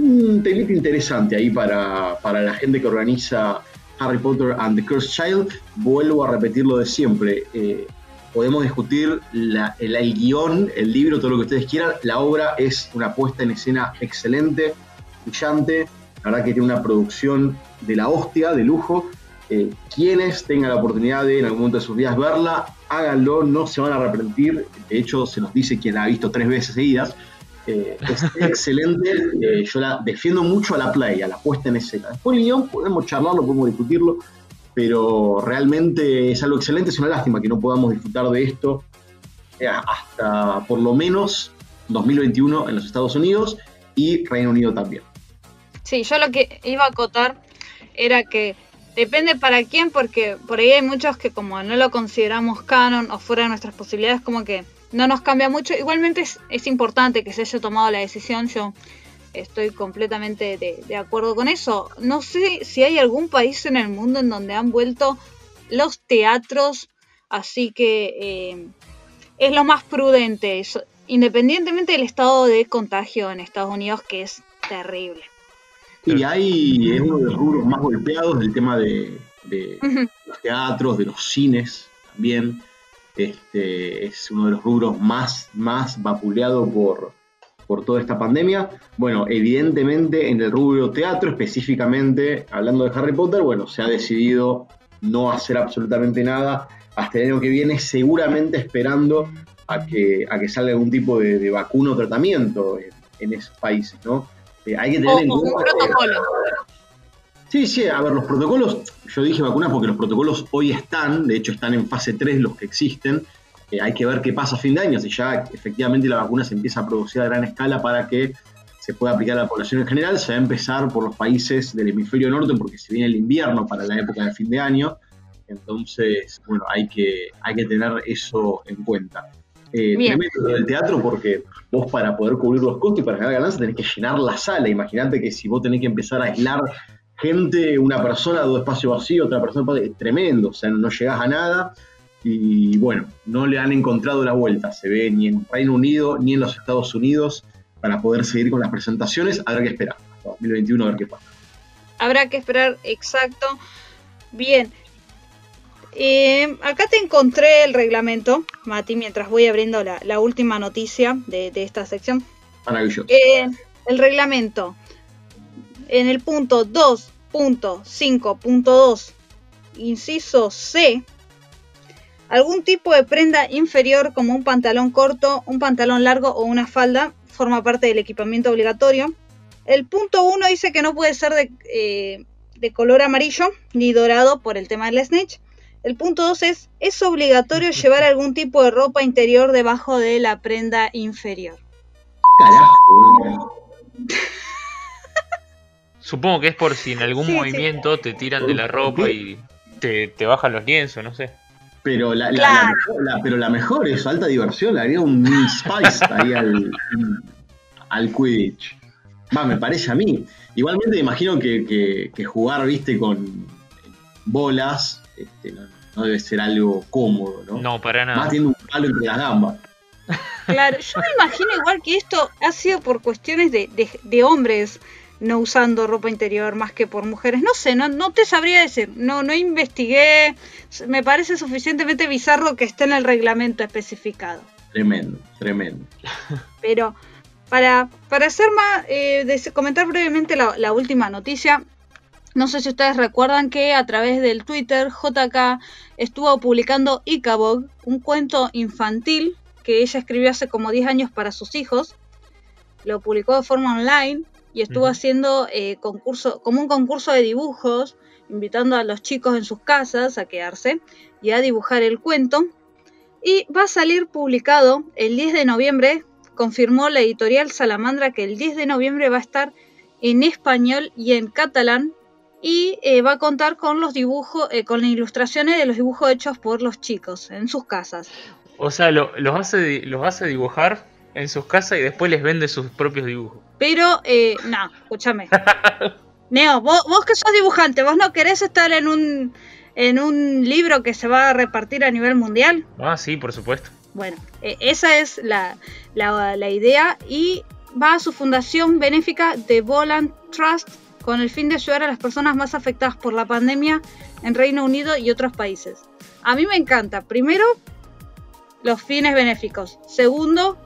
un temita interesante ahí para, la gente que organiza Harry Potter and the Cursed Child. Vuelvo a repetir lo de siempre. Eh, podemos discutir el, guion, el libro, todo lo que ustedes quieran. La obra es una puesta en escena excelente, brillante. La verdad que tiene una producción de la hostia, de lujo. Eh, quienes tengan la oportunidad de en algún momento de sus días verla, háganlo, no se van a arrepentir. De hecho, se nos dice quien la ha visto tres veces seguidas. Eh, es excelente. Eh, yo la defiendo mucho a la play, a la puesta en escena. Después el guion podemos charlarlo, podemos discutirlo, pero realmente es algo excelente. Es una lástima que no podamos disfrutar de esto eh, hasta por lo menos 2021 en los Estados Unidos y Reino Unido también. Sí, yo lo que iba a acotar era que depende para quién, porque por ahí hay muchos que como no lo consideramos canon o fuera de nuestras posibilidades, como que no nos cambia mucho. Igualmente es, importante que se haya tomado la decisión. Yo estoy completamente de, acuerdo con eso. No sé si hay algún país en el mundo en donde han vuelto los teatros, así que eh, es lo más prudente, independientemente del estado de contagio en Estados Unidos, que es terrible. Y hay, es uno de los rubros más golpeados del tema de, los teatros, de los cines también. Este, es uno de los rubros más, más vapuleado por, por toda esta pandemia. Bueno, evidentemente en el rubro teatro, específicamente hablando de Harry Potter, bueno, se ha decidido no hacer absolutamente nada hasta el año que viene, seguramente esperando a que, a que salga algún tipo de, vacuna o tratamiento en, esos países, ¿no? Eh, hay que tener en cuenta. Un protocolo. Sí, sí, a ver, los protocolos, yo dije vacunas porque los protocolos hoy están, de hecho están en fase 3 los que existen. Eh, hay que ver qué pasa a fin de año, si ya efectivamente la vacuna se empieza a producir a gran escala para que se pueda aplicar a la población en general. Se va a empezar por los países del hemisferio norte porque se viene el invierno para la época de fin de año. Entonces, bueno, hay que, hay que tener eso en cuenta. Eh, lo del teatro porque vos para poder cubrir los costos y para ganar ganancias tenés que llenar la sala. Imagínate que si vos tenés que empezar a aislar gente, una persona, dos espacios vacíos, otra persona, es tremendo, o sea, no llegás a nada. y bueno, no le han encontrado la vuelta, se ve ni en Reino Unido ni en los Estados Unidos para poder seguir con las presentaciones. Habrá que esperar hasta 2021 a ver qué pasa. Habrá que esperar, exacto. Bien. Eh, acá te encontré el reglamento, Mati, mientras voy abriendo la, última noticia de, esta sección. Maravilloso. Eh, el reglamento. En el punto 2.5.2, inciso C, algún tipo de prenda inferior como un pantalón corto, un pantalón largo o una falda forma parte del equipamiento obligatorio. El punto 1 dice que no puede ser de, eh, de, color amarillo ni dorado por el tema del snitch. El punto 2 es, es obligatorio llevar algún tipo de ropa interior debajo de la prenda inferior. Carajo. Supongo que es por si en algún movimiento te tiran de la ropa y te, te bajan los lienzos, no sé. Pero la, la, pero la mejor es alta diversión, le haría un spice ahí al, al Quidditch. Va, me parece a mí. Igualmente imagino que, que, jugar, viste, con bolas este, no, debe ser algo cómodo, ¿no? No, para nada. Más tiene un palo entre las gambas. Claro, yo me imagino igual que esto ha sido por cuestiones de, de, de hombres no usando ropa interior más que por mujeres. No sé, no, no te sabría decir. No, no investigué. Me parece suficientemente bizarro que esté en el reglamento especificado. Tremendo, tremendo. Pero para, para hacer más, eh, comentar brevemente la, última noticia. No sé si ustedes recuerdan que a través del Twitter JK estuvo publicando Icabog, un cuento infantil que ella escribió hace como 10 años para sus hijos. Lo publicó de forma online y estuvo haciendo eh, concurso, como un concurso de dibujos, invitando a los chicos en sus casas a quedarse y a dibujar el cuento. Y va a salir publicado el 10 de noviembre, confirmó la editorial Salamandra que el 10 de noviembre va a estar en español y en catalán y eh, va a contar con los dibujos, eh, con las ilustraciones de los dibujos hechos por los chicos en sus casas. O sea, lo, los, hace, los hace dibujar en sus casas y después les vende sus propios dibujos. Pero, eh, no, escúchame. Neo, vos, que sos dibujante, ¿vos no querés estar en un, en un libro que se va a repartir a nivel mundial? Ah, sí, por supuesto. Bueno, eh, esa es la, la, idea y va a su fundación benéfica de Volant Trust con el fin de ayudar a las personas más afectadas por la pandemia en Reino Unido y otros países. A mí me encanta, primero, los fines benéficos. Segundo,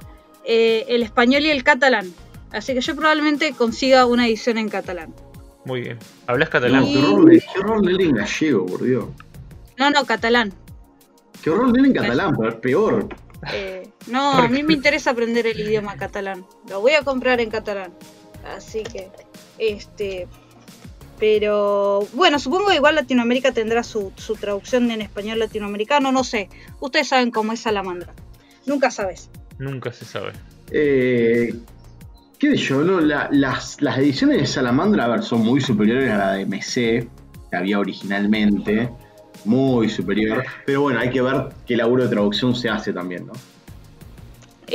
eh, el español y el catalán. Así que yo probablemente consiga una edición en catalán. Muy bien. ¿Hablas catalán? ¿Qué horror leer en gallego, por Dios? No, no, catalán. ¿Qué horror leer en catalán? Pero es peor. Eh, no, a mí me interesa aprender el idioma catalán. Lo voy a comprar en catalán. Así que, este. Pero bueno, supongo que igual Latinoamérica tendrá su, su traducción en español latinoamericano, no sé. Ustedes saben cómo es Salamandra. Nunca sabes. Nunca se sabe. Eh, ¿Qué de yo? No? las, ediciones de Salamandra, a ver, son muy superiores a la de MC, que había originalmente. Muy superior. Pero bueno, hay que ver qué laburo de traducción se hace también, ¿no?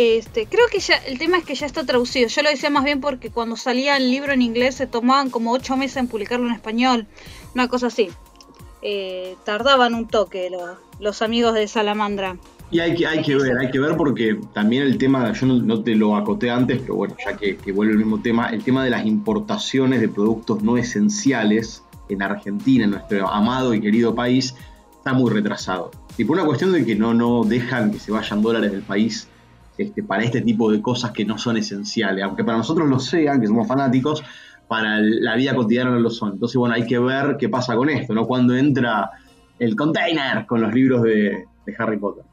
Este, creo que ya, el tema es que ya está traducido. Yo lo decía más bien porque cuando salía el libro en inglés se tomaban como ocho meses en publicarlo en español. Una cosa así. Eh, tardaban un toque los amigos de Salamandra. Y hay que, hay que ver, hay que ver porque también el tema, yo no, te lo acoté antes, pero bueno, ya que, vuelve el mismo tema, el tema de las importaciones de productos no esenciales en Argentina, en nuestro amado y querido país, está muy retrasado. Y por una cuestión de que no, no dejan que se vayan dólares del país este, para este tipo de cosas que no son esenciales, aunque para nosotros lo sean, que somos fanáticos, para la vida cotidiana no lo son. Entonces, bueno, hay que ver qué pasa con esto, ¿no? Cuando entra el container con los libros de Harry Potter.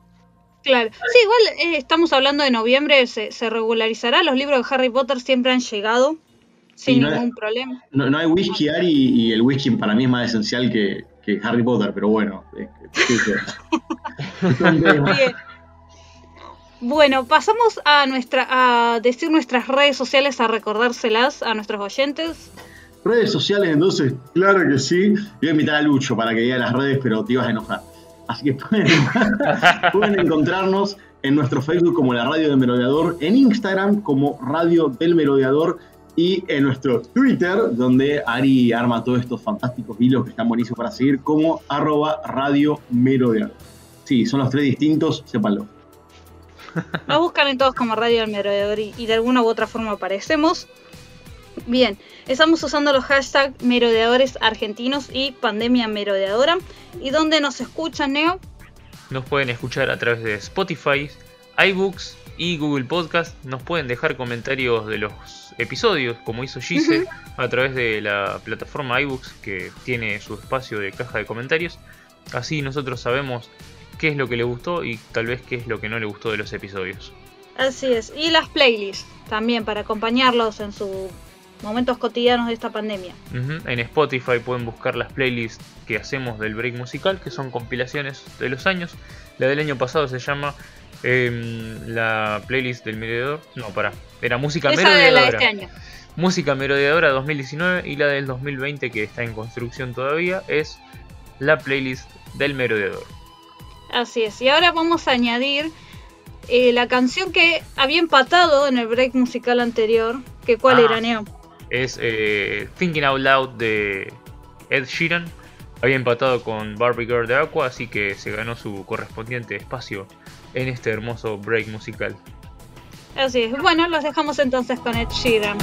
Claro. Sí, igual eh, estamos hablando de noviembre, se, regularizará. Los libros de Harry Potter siempre han llegado sin ningún problema. No, hay whisky Ari y, el whisky para mí es más esencial que, Harry Potter, pero bueno. Bueno, pasamos a nuestra a decir nuestras redes sociales, a recordárselas a nuestros oyentes. Redes sociales, entonces, claro que sí. Voy a invitar a Lucho para que diga las redes, pero te ibas a enojar. Así que pueden, encontrarnos en nuestro Facebook como la Radio del Merodeador, en Instagram como Radio del Merodeador y en nuestro Twitter, donde Ari arma todos estos fantásticos hilos que están buenísimos para seguir, como arroba Radio Merodeador. Sí, son los tres distintos, sépanlo. Nos buscan en todos como Radio del Merodeador y, y de alguna u otra forma aparecemos. Bien, estamos usando los hashtags merodeadores argentinos y pandemia merodeadora. ¿Y dónde nos escuchan, Neo? Nos pueden escuchar a través de Spotify, iBooks y Google Podcast. Nos pueden dejar comentarios de los episodios, como hizo Gise, a través de la plataforma iBooks que tiene su espacio de caja de comentarios. Así nosotros sabemos qué es lo que le gustó y tal vez qué es lo que no le gustó de los episodios. Así es. Y las playlists también para acompañarlos en sus momentos cotidianos de esta pandemia. En Spotify pueden buscar las playlists que hacemos del break musical, que son compilaciones de los años. La del año pasado se llama em, la playlist del merodeador. No, pará. Era música Esa de la de merodeadora. este año. Música merodeadora 2019 y la del 2020 que está en construcción todavía es la playlist del merodeador. Así es. Y ahora vamos a añadir eh, la canción que había empatado en el break musical anterior. Que cuál Ah. era, Neo? Es eh, Thinking Out Loud de Ed Sheeran. Había empatado con Barbie Girl de Aqua, así que se ganó su correspondiente espacio en este hermoso break musical. Así es. Bueno, los dejamos entonces con Ed Sheeran.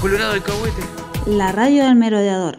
Colorado de Cahuete. La radio del merodeador,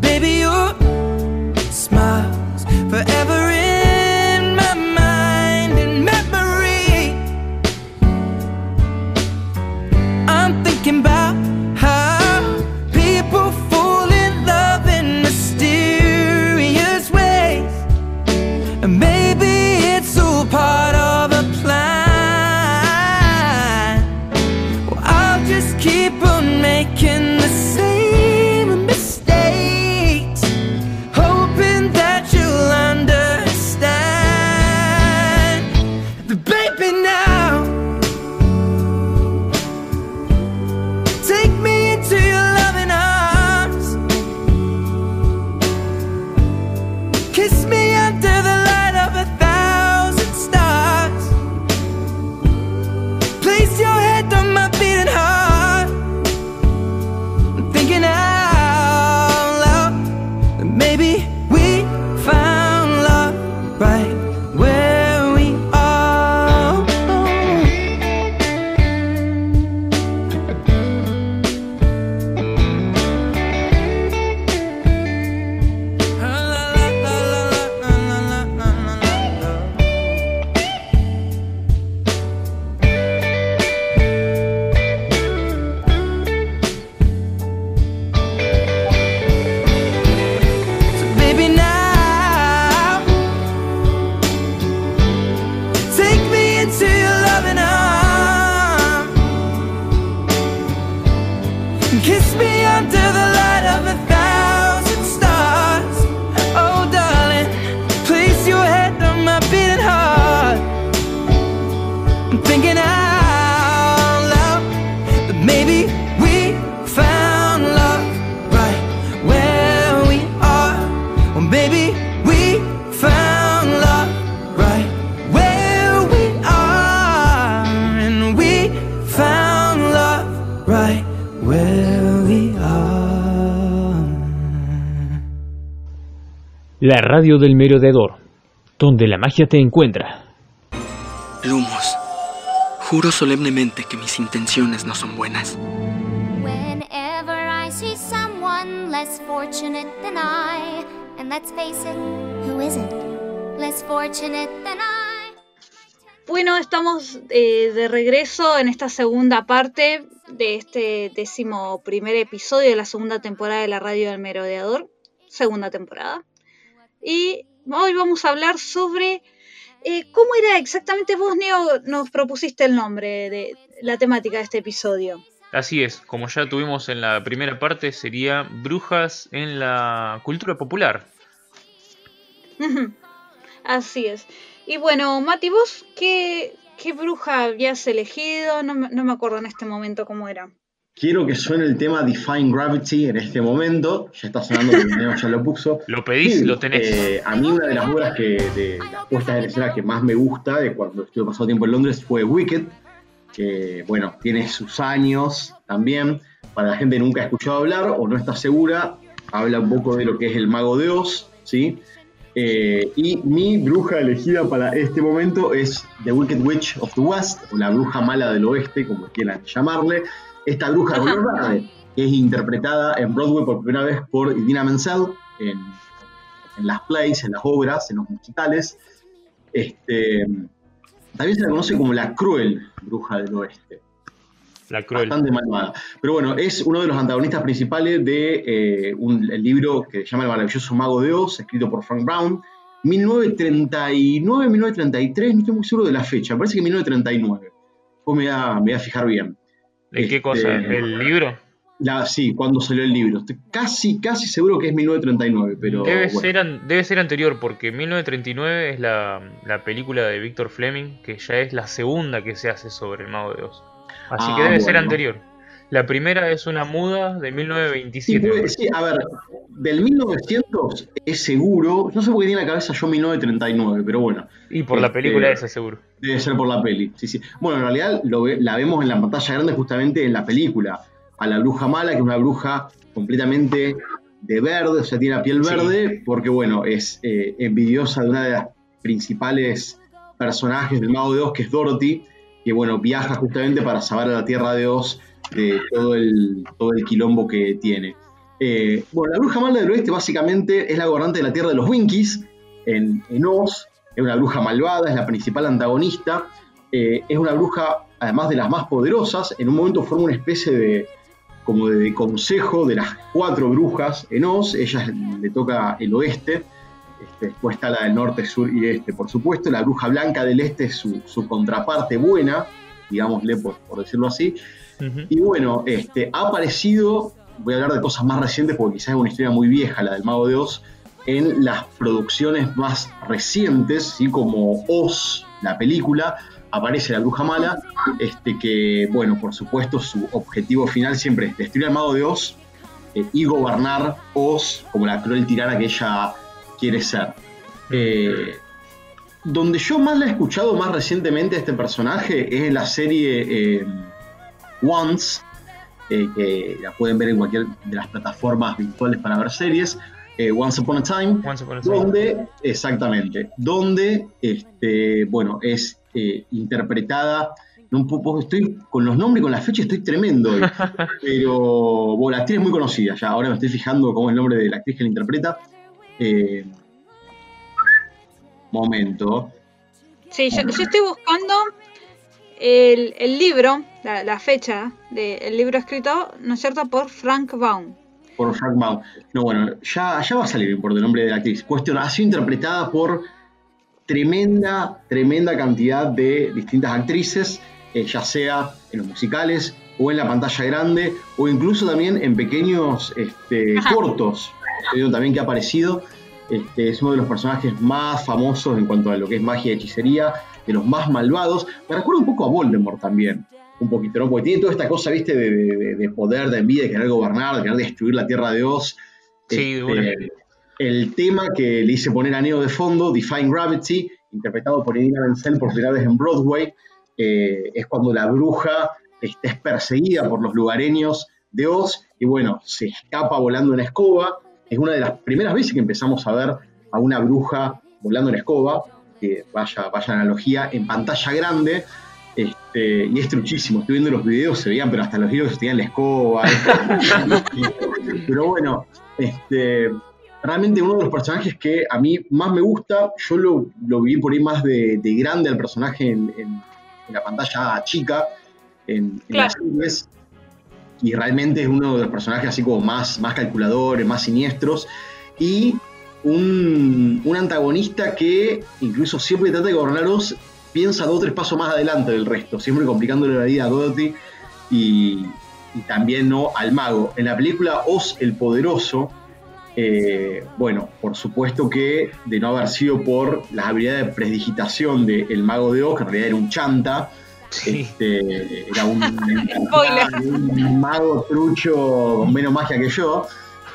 Baby, your La radio del merodeador, donde la magia te encuentra. Lumos, juro solemnemente que mis intenciones no son buenas. Whenever I see someone less fortunate than I, and let's face it, who isn't less fortunate than I? Bueno, estamos eh, de regreso en esta segunda parte de este décimo primer episodio de la segunda temporada de la radio del merodeador, segunda temporada. Y hoy vamos a hablar sobre eh, cómo era exactamente vos, Neo, nos propusiste el nombre de la temática de este episodio. Así es, como ya tuvimos en la primera parte, sería brujas en la cultura popular. Así es. Y bueno, Mati, ¿vos qué, qué bruja habías elegido? No, no me acuerdo en este momento cómo era. Quiero que suene el tema Define Gravity en este momento. Ya está sonando, ya lo puso. Lo pedís, Sí, lo tenés. eh, a mí una de las obras que, de las puestas en escena que más me gusta de cuando estuve pasado tiempo en Londres fue Wicked, que bueno, tiene sus años también. Para la gente que nunca ha escuchado hablar o no está segura, habla un poco de lo que es el mago de Oz, ¿sí? Eh, y mi bruja elegida para este momento es The Wicked Witch of the West, o la bruja mala del oeste, como quieran llamarle. Esta bruja de color verde, que es interpretada en Broadway por primera vez por Idina Menzel en, en las plays, en las obras, en los musicales. Este, también se la conoce como la cruel bruja del oeste La cruel. bastante malvada. Pero bueno, es uno de los antagonistas principales de eh, un- el libro que se llama El maravilloso mago de Oz, escrito por Frank Brown, 1939, 1933, no estoy muy seguro de la fecha, me parece que 1939. Después me voy a, me voy a fijar bien. ¿De qué Este, cosa? ¿El libro? La, sí, cuando salió el libro. Casi, casi seguro que es 1939, pero Debe, bueno. ser an- debe ser anterior, porque 1939 es la, la película de Víctor Fleming, que ya es la segunda que se hace sobre el mago de Oz. Así Ah, que debe ser bueno. anterior. La primera es una muda de Sí, 1927. me puede- sí, a ver, del 1900 es seguro, no sé por qué tiene en la cabeza yo 1939, pero bueno. y por la este, película esa, seguro. Debe ser por la peli, sí, sí. Bueno, en realidad lo la vemos en la pantalla grande justamente en la película. A la bruja mala, que es una bruja completamente de verde, o sea, tiene la piel Sí. verde, porque bueno, es eh, envidiosa de una de las principales personajes del Mago de Oz, que es Dorothy, que bueno, viaja justamente para salvar a la Tierra de Oz de todo el, todo el quilombo que tiene. Eh, bueno, la bruja mala del oeste básicamente es la gobernante de la Tierra de los Winkies, en, Oz, es una bruja malvada, es la principal antagonista, eh, es una bruja, además de las más poderosas, en un momento forma una especie de como de, consejo de las cuatro brujas en Oz, ella le toca el oeste, este, después está la del norte, sur y este, por supuesto, la bruja blanca del este es su, su contraparte buena, digámosle por, por decirlo así, y bueno, este, ha aparecido, voy a hablar de cosas más recientes porque quizás es una historia muy vieja, la del Mago de Oz, en las producciones más recientes, ¿sí? como Oz, la película, aparece la bruja mala, este, que, bueno, por supuesto, su objetivo final siempre es destruir al Mago de Oz eh, y gobernar Oz como la cruel tirana que ella quiere ser. Eh, donde yo más la he escuchado más recientemente a este personaje es en la serie eh, Once, eh, que la pueden ver en cualquier de las plataformas virtuales para ver series, eh, Once Upon a Time, Once Upon a Time. donde, exactamente, donde, este, bueno, es interpretada, poco, estoy con los nombres y con la fecha estoy tremendo hoy, pero, bueno, la actriz es muy conocida, ya ahora me estoy fijando cómo es el nombre de la actriz que la interpreta. Eh, momento. Sí, yo, yo estoy buscando el, el libro, la, la fecha del libro escrito, ¿no es cierto?, por Frank Baum. por Frank Baum. No, bueno, ya, ya va a salir por el nombre de la actriz. Cuestión, ha sido interpretada por tremenda, tremenda cantidad de distintas actrices, eh, ya sea en los musicales o en la pantalla grande, o incluso también en pequeños este, cortos. También que ha aparecido. Este, es uno de los personajes más famosos en cuanto a lo que es magia y hechicería, de los más malvados. Me recuerda un poco a Voldemort también, un poquito, ¿no? Porque tiene toda esta cosa, viste, de, de- de poder, de envidia, de querer gobernar, de querer destruir la tierra de Oz. Sí, una. Este, el tema que le hice poner a Neo de fondo, Define Gravity, interpretado por Idina Menzel por vez en Broadway, eh, es cuando la bruja este, es perseguida por los lugareños de Oz y bueno, se escapa volando en escoba. Es una de las primeras veces que empezamos a ver a una bruja volando en escoba, que vaya, vaya analogía, en pantalla grande, este, y es truchísimo, estoy viendo los videos, se veían, pero hasta los videos tenían la escoba. pero bueno, este, realmente uno de los personajes que a mí más me gusta, yo lo, lo vi por ahí más de, grande al personaje en, la pantalla chica, en, las series, y realmente es uno de los personajes así como más, más calculadores, más siniestros, y un, un antagonista que incluso siempre trata de gobernarlos piensa dos o tres pasos más adelante del resto, siempre complicándole la vida a Dorothy y, también no al mago. En la película Oz el Poderoso, eh, bueno, por supuesto que de no haber sido por las habilidades de presdigitación del mago de Oz, que en realidad era un chanta, este, era un, mago trucho con menos magia que yo,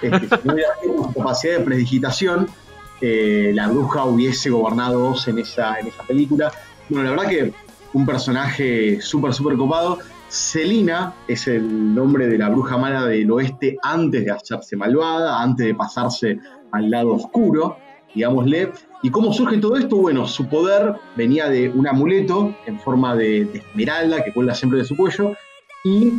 este, si no hubiera tenido capacidad de presdigitación, eh, la bruja hubiese gobernado en esa, en esa película. Bueno, la verdad que un personaje súper, súper copado. Selina es el nombre de la bruja mala del oeste antes de hacerse malvada, antes de pasarse al lado oscuro, digámosle. ¿Y cómo surge todo esto? Bueno, su poder venía de un amuleto en forma de, esmeralda que cuelga siempre de su cuello y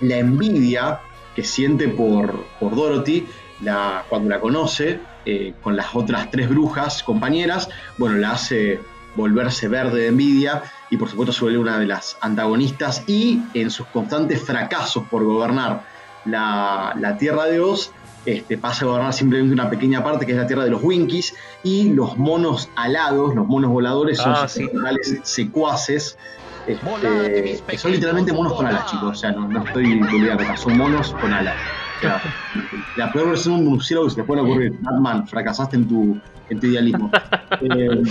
la envidia que siente por, por Dorothy la, cuando la conoce eh, con las otras tres brujas compañeras, bueno, la hace volverse verde de envidia y por supuesto se vuelve una de las antagonistas y en sus constantes fracasos por gobernar la, Tierra de Oz, este, pasa a gobernar simplemente una pequeña parte que es la Tierra de los Winkies y los monos alados, los monos voladores son ah, secuaces. Este, son literalmente monos con alas, chicos. O sea, no, no estoy acá, son monos con alas. la peor versión de un murciélago que se te puede ocurrir. Batman, fracasaste en tu, en tu idealismo. eh,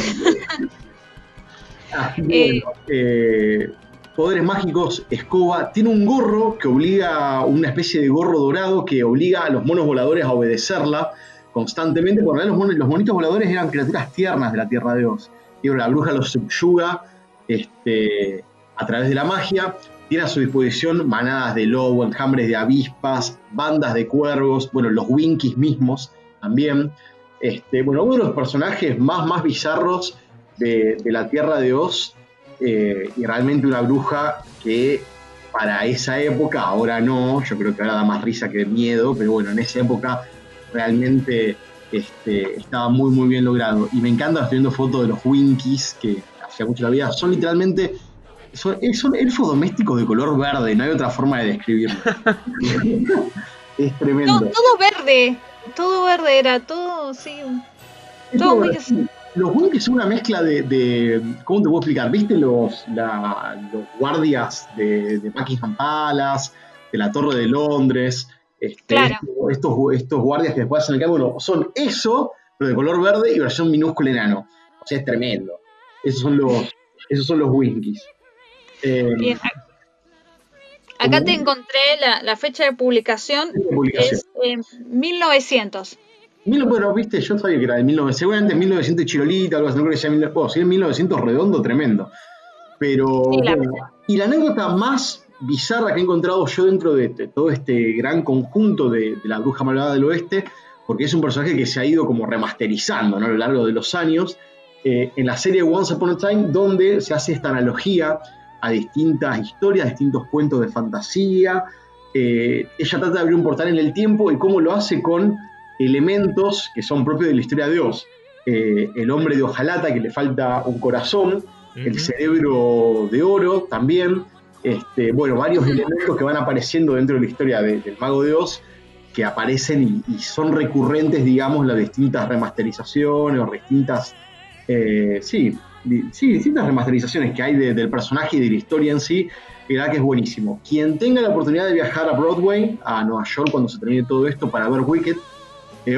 eh, eh, poderes mágicos, escoba, tiene un gorro que obliga, una especie de gorro dorado que obliga a los monos voladores a obedecerla constantemente, porque los, monitos voladores eran criaturas tiernas de la Tierra de Dios. Y la bruja los subyuga este, a través de la magia, tiene a su disposición manadas de lobo, enjambres de avispas, bandas de cuervos, bueno, los Winkies mismos también. Este, bueno, uno de los personajes más, más bizarros de, la Tierra de Oz eh, y realmente una bruja que para esa época, ahora no, yo creo que ahora da más risa que miedo, pero bueno, en esa época realmente este, estaba muy muy bien logrado. Y me encanta, estoy viendo fotos de los Winkies, que hacía mucho la vida, son literalmente, son, son elfos domésticos de color verde, no hay otra forma de describirlo. es tremendo. todo verde, todo verde era, todo, sí. Todo muy los Winkies son una mezcla de, ¿Cómo te puedo explicar? ¿Viste los, los guardias de, de Buckingham Palace, de la Torre de Londres? Este, estos, estos guardias que después hacen el bueno, son eso, pero de color verde y versión minúscula enano. O sea, es tremendo. Esos son los, esos son los Winkies. Eh, acá te encontré la, fecha de publicación, es en 1900 bueno, viste, yo sabía que era de 1900, seguramente 1900 Chirolita, algo así, no creo que sea 1900, sí, 1900 redondo, tremendo. Pero, y la anécdota más bizarra que he encontrado yo dentro de, todo este gran conjunto de, la bruja malvada del oeste, porque es un personaje que se ha ido como remasterizando a lo largo de los años, eh, en la serie Once Upon a Time, donde se hace esta analogía a distintas historias, distintos cuentos de fantasía. Eh, ella trata de abrir un portal en el tiempo y cómo lo hace con elementos que son propios de la historia de Dios. Eh, el hombre de hojalata que le falta un corazón, el cerebro de oro también, este, bueno, varios elementos que van apareciendo dentro de la historia del mago de Oz, que aparecen y, son recurrentes, digamos, las distintas remasterizaciones o distintas, eh, sí, sí, distintas remasterizaciones que hay del personaje y de la historia en sí, verdad que es buenísimo. Quien tenga la oportunidad de viajar a Broadway, a Nueva York, cuando se termine todo esto, para ver Wicked,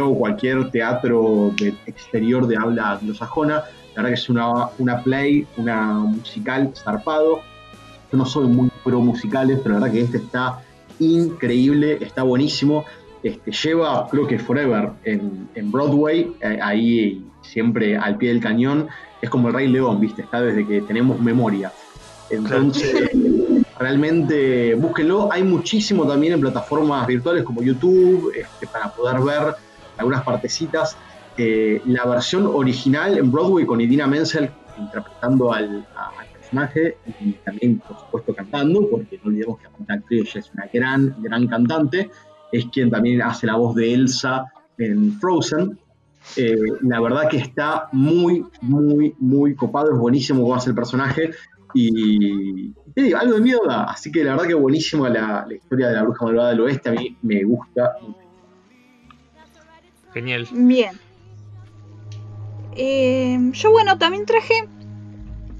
o cualquier teatro del exterior de habla anglosajona. La verdad que es una, una play, una musical zarpado. Yo no soy muy pro musicales, pero la verdad que este está increíble, está buenísimo. Este, lleva, creo que Forever en, en Broadway, eh, ahí siempre al pie del cañón. Es como el Rey León, ¿viste? Está desde que tenemos memoria. Entonces, realmente búsquenlo. Hay muchísimo también en plataformas virtuales como YouTube, este, para poder ver algunas partecitas. eh, la versión original en Broadway con Idina Menzel interpretando al, personaje y también, por supuesto, cantando, porque no olvidemos que Amanda Cruz es una gran, gran cantante, es quien también hace la voz de Elsa en Frozen. Eh, la verdad que está muy, muy, muy copado, es buenísimo cómo hace el personaje y algo de miedo da, así que la verdad que buenísima la, la, historia de la bruja malvada del oeste, a mí me gusta. Genial. Bien. Eh, yo bueno, también traje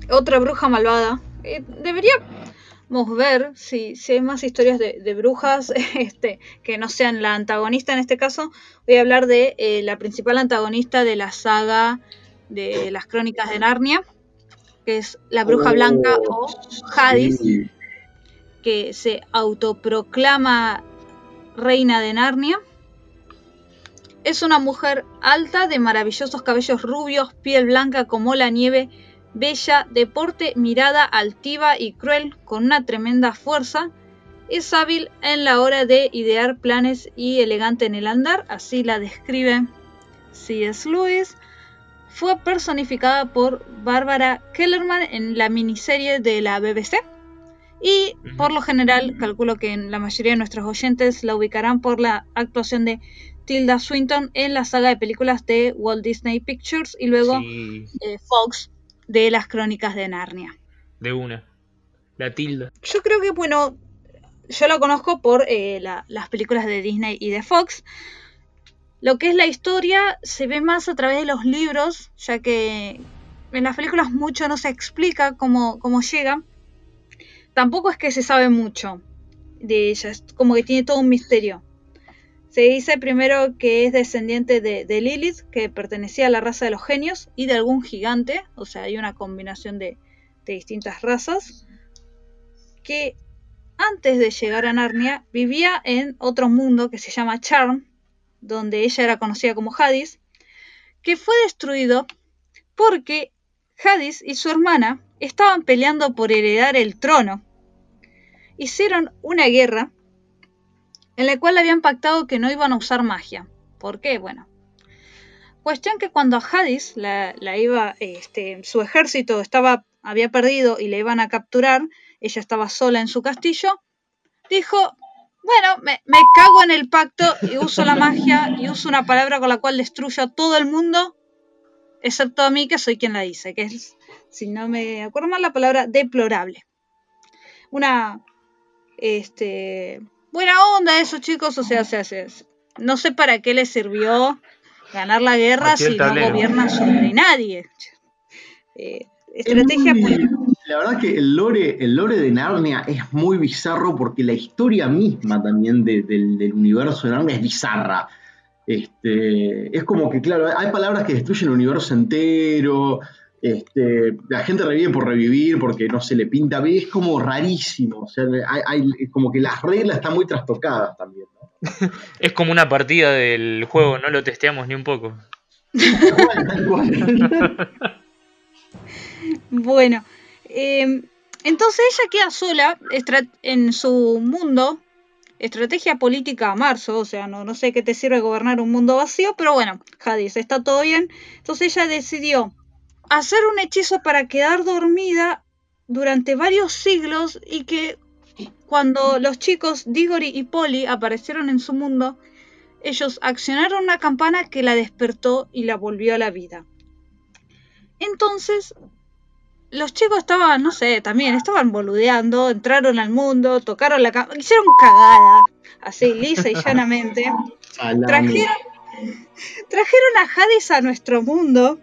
otra bruja malvada. Eh, deberíamos ver si, si, hay más historias de, brujas este, que no sean la antagonista en este caso. Voy a hablar de eh, la principal antagonista de la saga de las crónicas de Narnia, que es la bruja blanca o Hadis, que se autoproclama reina de Narnia. Es una mujer alta, de maravillosos cabellos rubios, piel blanca como la nieve, bella, de porte, mirada altiva y cruel, con una tremenda fuerza. Es hábil en la hora de idear planes y elegante en el andar, así la describe C.S. Lewis. Fue personificada por Barbara Kellerman en la miniserie de la BBC. Y por lo general, calculo que en la mayoría de nuestros oyentes la ubicarán por la actuación de Tilda Swinton en la saga de películas de Walt Disney Pictures y luego eh, Fox de las crónicas de Narnia. De una. La Tilda. Yo creo que, bueno, yo la conozco por eh, las películas de Disney y de Fox. Lo que es la historia se ve más a través de los libros, ya que en las películas mucho no se explica cómo, cómo llega. Tampoco es que se sabe mucho de ella, es como que tiene todo un misterio. Se dice primero que es descendiente de, Lilith, que pertenecía a la raza de los genios, y de algún gigante, o sea, hay una combinación de, distintas razas, que antes de llegar a Narnia vivía en otro mundo que se llama Charm, donde ella era conocida como Hadis, que fue destruido porque Hadis y su hermana estaban peleando por heredar el trono. Hicieron una guerra en la cual habían pactado que no iban a usar magia. ¿Por qué? Bueno. Cuestión que cuando a Hadis la, iba, este, su ejército estaba, había perdido y le iban a capturar, ella estaba sola en su castillo, dijo, bueno, me, me, cago en el pacto y uso la magia y uso una palabra con la cual destruyo a todo el mundo, excepto a mí que soy quien la dice, que es, si no me acuerdo mal, la palabra deplorable. Una, este, buena onda eso, chicos. O sea, se no sé para qué les sirvió ganar la guerra si no gobiernan sobre nadie. Eh, estrategia La verdad que el lore, el lore de Narnia es muy bizarro porque la historia misma también del universo de Narnia es bizarra. Este, es como que, claro, hay palabras que destruyen el universo entero. Este, la gente revive por revivir porque no se le pinta, es como rarísimo, o sea, hay, como que las reglas están muy trastocadas también. es como una partida del juego, no lo testeamos ni un poco. bueno, em, entonces ella queda sola en su mundo, estrategia política a marzo, o sea, no, no sé qué te sirve gobernar un mundo vacío, pero bueno, Hadis, está todo bien. Entonces ella decidió hacer un hechizo para quedar dormida durante varios siglos y que cuando los chicos Diggory y Polly aparecieron en su mundo, ellos accionaron una campana que la despertó y la volvió a la vida. Entonces, los chicos estaban, no sé, también estaban boludeando, entraron al mundo, tocaron la campana, hicieron cagada, así lisa y llanamente. Trajeron, trajeron a Hades a nuestro mundo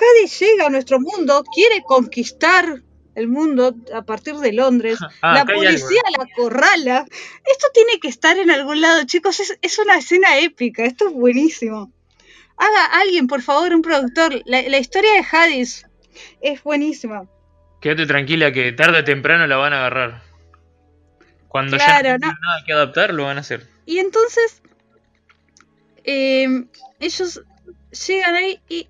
Hades llega a nuestro mundo, quiere conquistar el mundo a partir de Londres. Ah, la policía la acorrala. Esto tiene que estar en algún lado, chicos. Es, una escena épica. Esto es buenísimo. Haga alguien, por favor, un productor. La, historia de Hades es buenísima. Quédate tranquila que tarde o temprano la van a agarrar. Cuando ya no, no nada que adaptar, lo van a hacer. Y entonces, eh, ellos llegan ahí y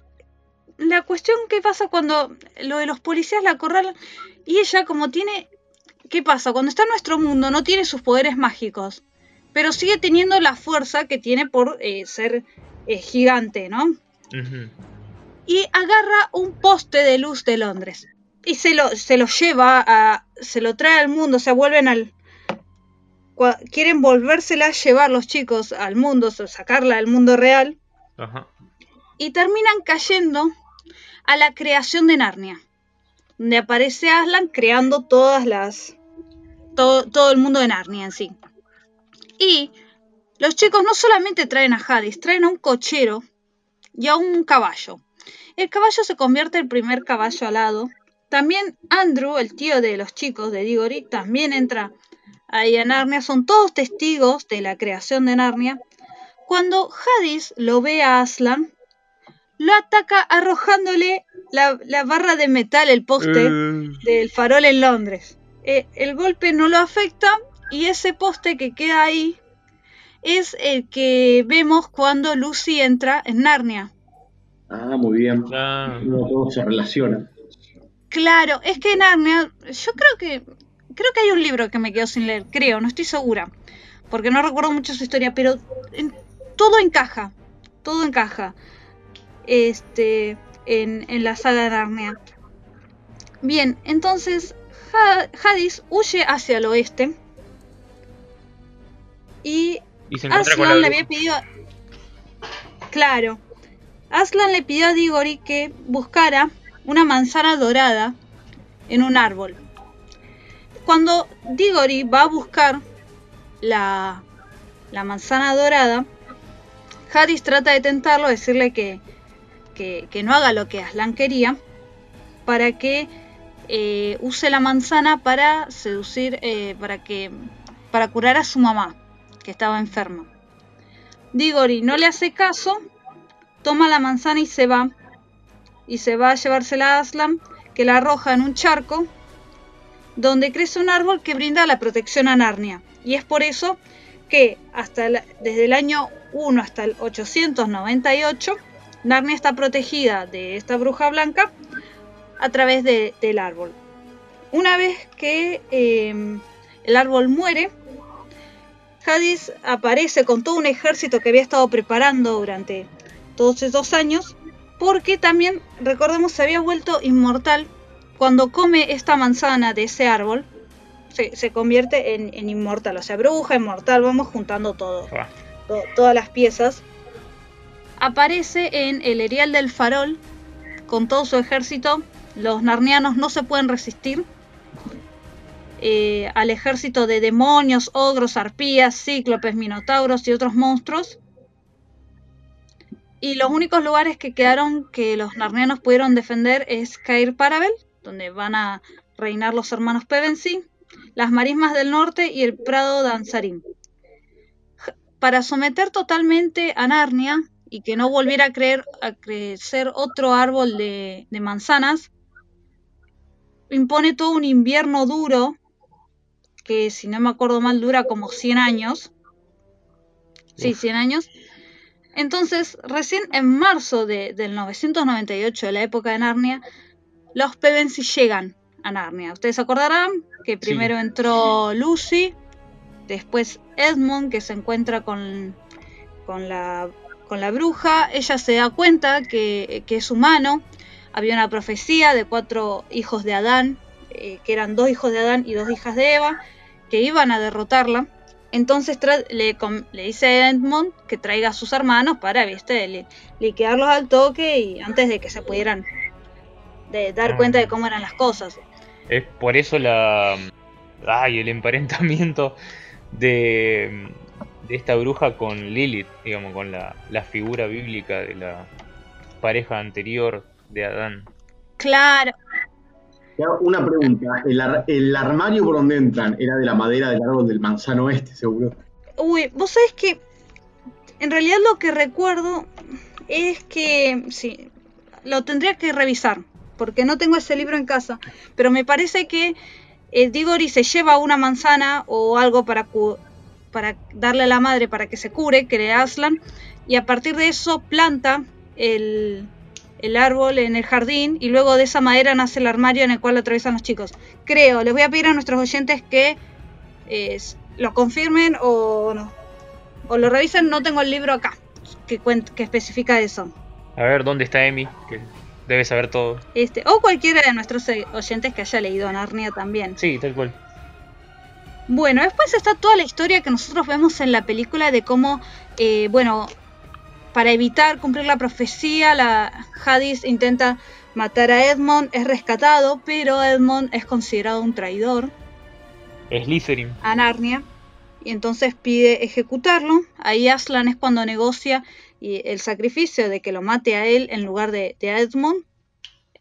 la cuestión que pasa cuando lo de los policías la acorralan y ella como tiene... ¿Qué pasa? Cuando está en nuestro mundo no tiene sus poderes mágicos. pero sigue teniendo la fuerza que tiene por eh, ser eh, gigante, ¿no? Y agarra un poste de luz de Londres y se lo, se lo lleva a. se lo trae al mundo, se vuelven al. Quieren volvérsela a llevar los chicos al mundo, sacarla al mundo real. Y terminan cayendo a la creación de Narnia. Donde aparece Aslan creando todas las. Todo, todo el mundo de Narnia en sí. Y los chicos no solamente traen a Hades, traen a un cochero y a un caballo. El caballo se convierte en el primer caballo alado también Andrew, el tío de los chicos de Diggory, también entra ahí a Narnia. Son todos testigos de la creación de Narnia. Cuando Hadis lo ve a Aslan, lo ataca arrojándole la, barra de metal, el poste eh. del farol en Londres. Eh, el golpe no lo afecta y ese poste que queda ahí es el que vemos cuando Lucy entra en Narnia. Ah, muy bien. todo se relaciona. Claro, es que Narnia, yo creo que creo que hay un libro que me quedó sin leer, creo, no estoy segura, porque no recuerdo mucho su historia, pero todo encaja, todo encaja, este, en, la saga de Narnia. Bien, entonces Hadis huye hacia el oeste y, Aslan le había pedido, claro, Aslan le pidió a Digori que buscara una manzana dorada en un árbol. Cuando Diggory va a buscar la, la manzana dorada, Hadis trata de tentarlo, decirle que, que, no haga lo que Aslan quería, para que eh, use la manzana para seducir, eh, para que para curar a su mamá, que estaba enferma. Diggory no le hace caso, toma la manzana y se va, y se va a llevársela a Aslan, que la arroja en un charco donde crece un árbol que brinda la protección a Narnia. Y es por eso que hasta desde el año 1 hasta el 898, Narnia está protegida de esta bruja blanca a través del árbol. Una vez que em, el árbol muere, Hadis aparece con todo un ejército que había estado preparando durante todos esos años porque también, recordemos, se había vuelto inmortal cuando come esta manzana de ese árbol. Se, convierte en, inmortal, o sea, bruja, inmortal, vamos juntando todo, todas las piezas. Aparece en el Erial del Farol con todo su ejército. Los narnianos no se pueden resistir eh, al ejército de demonios, ogros, arpías, cíclopes, minotauros y otros monstruos y los únicos lugares que quedaron que los narnianos pudieron defender es Cair Paravel, donde van a reinar los hermanos Pevensey, las marismas del norte y el prado de Ansarín. Para someter totalmente a Narnia y que no volviera a, creer, a crecer otro árbol de, de manzanas, impone todo un invierno duro, que si no me acuerdo mal dura como 100 años. Sí, 100 años entonces, recién en marzo de, del 998, de la época de Narnia, los Pevensi llegan a Narnia. Ustedes acordarán que primero entró Lucy, después Edmund, que se encuentra con, con, la, con la bruja. Ella se da cuenta que, es humano. Había una profecía de cuatro hijos de Adán, eh, que eran dos hijos de Adán y dos hijas de Eva, que iban a derrotarla. Entonces le, le, dice a Edmund que traiga a sus hermanos para, viste, liquidarlos al toque y antes de que se pudieran de dar cuenta de cómo eran las cosas. Es por eso la. Ay, el emparentamiento de, de esta bruja con Lilith, digamos, con la, la figura bíblica de la pareja anterior de Adán. Claro, una pregunta, ¿El, armario por donde entran era de la madera del árbol del manzano este, seguro? Uy, vos sabés que en realidad lo que recuerdo es que, sí, lo tendría que revisar, porque no tengo ese libro en casa, pero me parece que eh, Digori se lleva una manzana o algo para, para darle a la madre para que se cure, que le Aslan, y a partir de eso planta el, el árbol en el jardín y luego de esa madera nace el armario en el cual atraviesan los chicos. Creo, les voy a pedir a nuestros oyentes que lo confirmen o, no, o lo revisen, no tengo el libro acá que, que especifica eso. A ver, ¿dónde está Emi? Que debe saber todo. Este, o cualquiera de nuestros oyentes que haya leído Narnia también. Sí, tal cual. Bueno, después está toda la historia que nosotros vemos en la película de cómo, eh, bueno, para evitar cumplir la profecía, la Hadis intenta matar a Edmond, es rescatado, pero Edmond es considerado un traidor. Es Slytherin. A Narnia. Y entonces pide ejecutarlo. Ahí Aslan es cuando negocia el sacrificio de que lo mate a él en lugar de, a Edmond.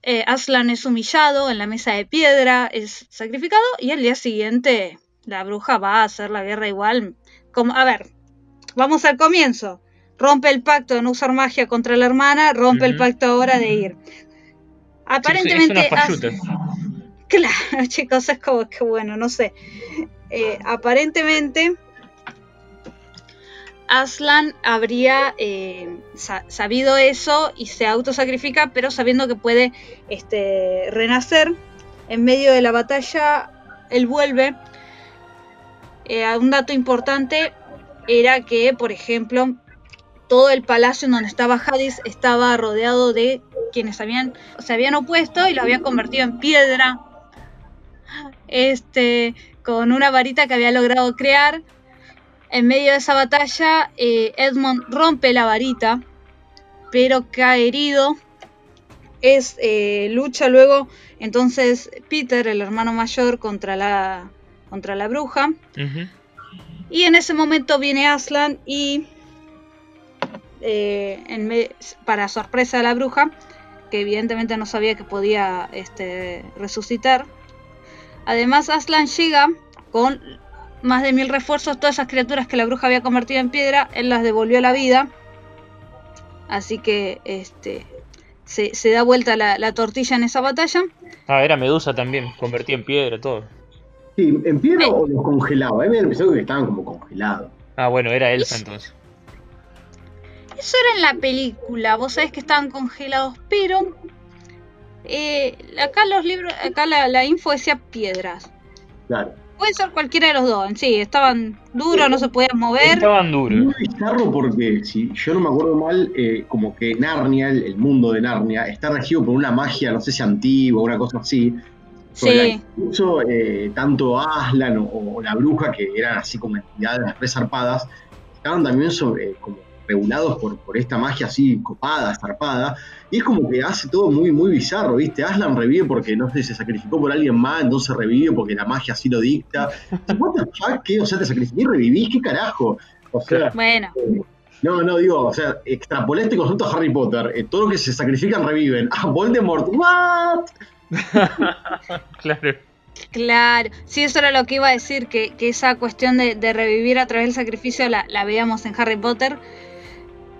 Eh, Aslan es humillado en la mesa de piedra, es sacrificado y al día siguiente la bruja va a hacer la guerra igual. Como, a ver, vamos al comienzo. Rompe el pacto de no usar magia contra la hermana, rompe el pacto ahora de ir. Aparentemente. claro, chicos, es como que bueno, no sé. Eh, aparentemente. Aslan habría eh, sabido eso y se autosacrifica, pero sabiendo que puede este, renacer en medio de la batalla, él vuelve eh, un dato importante era que, por ejemplo, todo el palacio en donde estaba Hadis estaba rodeado de quienes habían, se habían opuesto y lo habían convertido en piedra. Este, con una varita que había logrado crear. En medio de esa batalla, eh, Edmond rompe la varita, pero cae herido. Es eh, lucha luego entonces Peter, el hermano mayor, contra la contra la bruja. Y en ese momento viene Aslan y, eh, para sorpresa de la bruja, que evidentemente no sabía que podía este, resucitar. Además, Aslan llega con más de mil refuerzos, todas esas criaturas que la bruja había convertido en piedra, él las devolvió a la vida. Así que este, se, da vuelta la, la, tortilla en esa batalla. Ah, era Medusa también, convertida en piedra, todo. Sí, ¿en piedra o los congelados? A mí me pensó que estaban como congelados. Ah, bueno, era Elsa entonces. Eso era en la película, vos sabés que estaban congelados, pero eh, acá los libros, acá la, info decía piedras. Claro. Puede ser cualquiera de los dos, sí, estaban duros, no se podían mover. Estaban duros. Muy bizarro porque, si yo no me acuerdo mal, eh, como que Narnia, el, mundo de Narnia, está regido por una magia, no sé si antigua o una cosa así, Sí. Incluso eh, tanto Aslan o, la bruja, que eran así como entidades resarpadas, estaban también sobre, como regulados por, por esta magia así copada, zarpada, y es como que hace todo muy, muy bizarro, ¿viste? Aslan revive porque, no sé, se sacrificó por alguien más, entonces revive porque la magia así lo dicta. ¿What the fuck? ¿Qué? O sea, te sacrificé y revivís, ¿qué carajo? O sea, bueno. Eh, no, no, digo, o sea, extrapolé este concepto a Harry Potter. Eh, todo lo que se sacrifican reviven. Ah, Voldemort, ¿what? claro. Claro, sí, eso era lo que iba a decir, que, esa cuestión de, revivir a través del sacrificio la, veíamos en Harry Potter.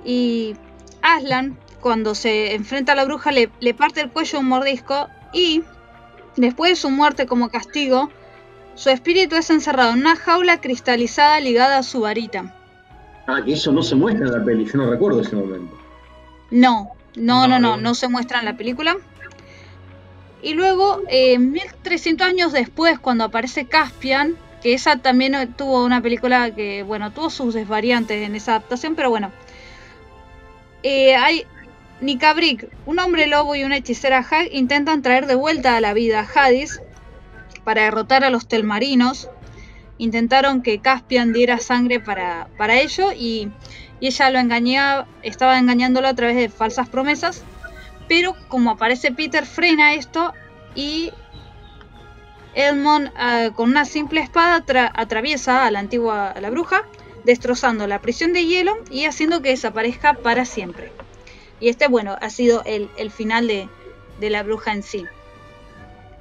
Y Aslan, cuando se enfrenta a la bruja, le, parte el cuello un mordisco y después de su muerte como castigo, su espíritu es encerrado en una jaula cristalizada ligada a su varita. Ah, que eso no se muestra en la peli, yo no recuerdo ese momento. No, no, no, no, no se muestra en la película. Y luego, eh, 1300 años después, cuando aparece Caspian, que esa también tuvo una película que, bueno, tuvo sus desvariantes en esa adaptación, pero bueno. Eh, hay Nicabric, un hombre lobo y una hechicera Hag intentan traer de vuelta a la vida a Hadis para derrotar a los telmarinos. Intentaron que Caspian diera sangre para, para ello y, y ella lo engañaba, estaba engañándolo a través de falsas promesas pero como aparece Peter frena esto y Edmond ah, con una simple espada atraviesa a la antigua a la bruja, destrozando la prisión de hielo y haciendo que desaparezca para siempre. Y este, bueno, ha sido el, final de, la bruja en sí.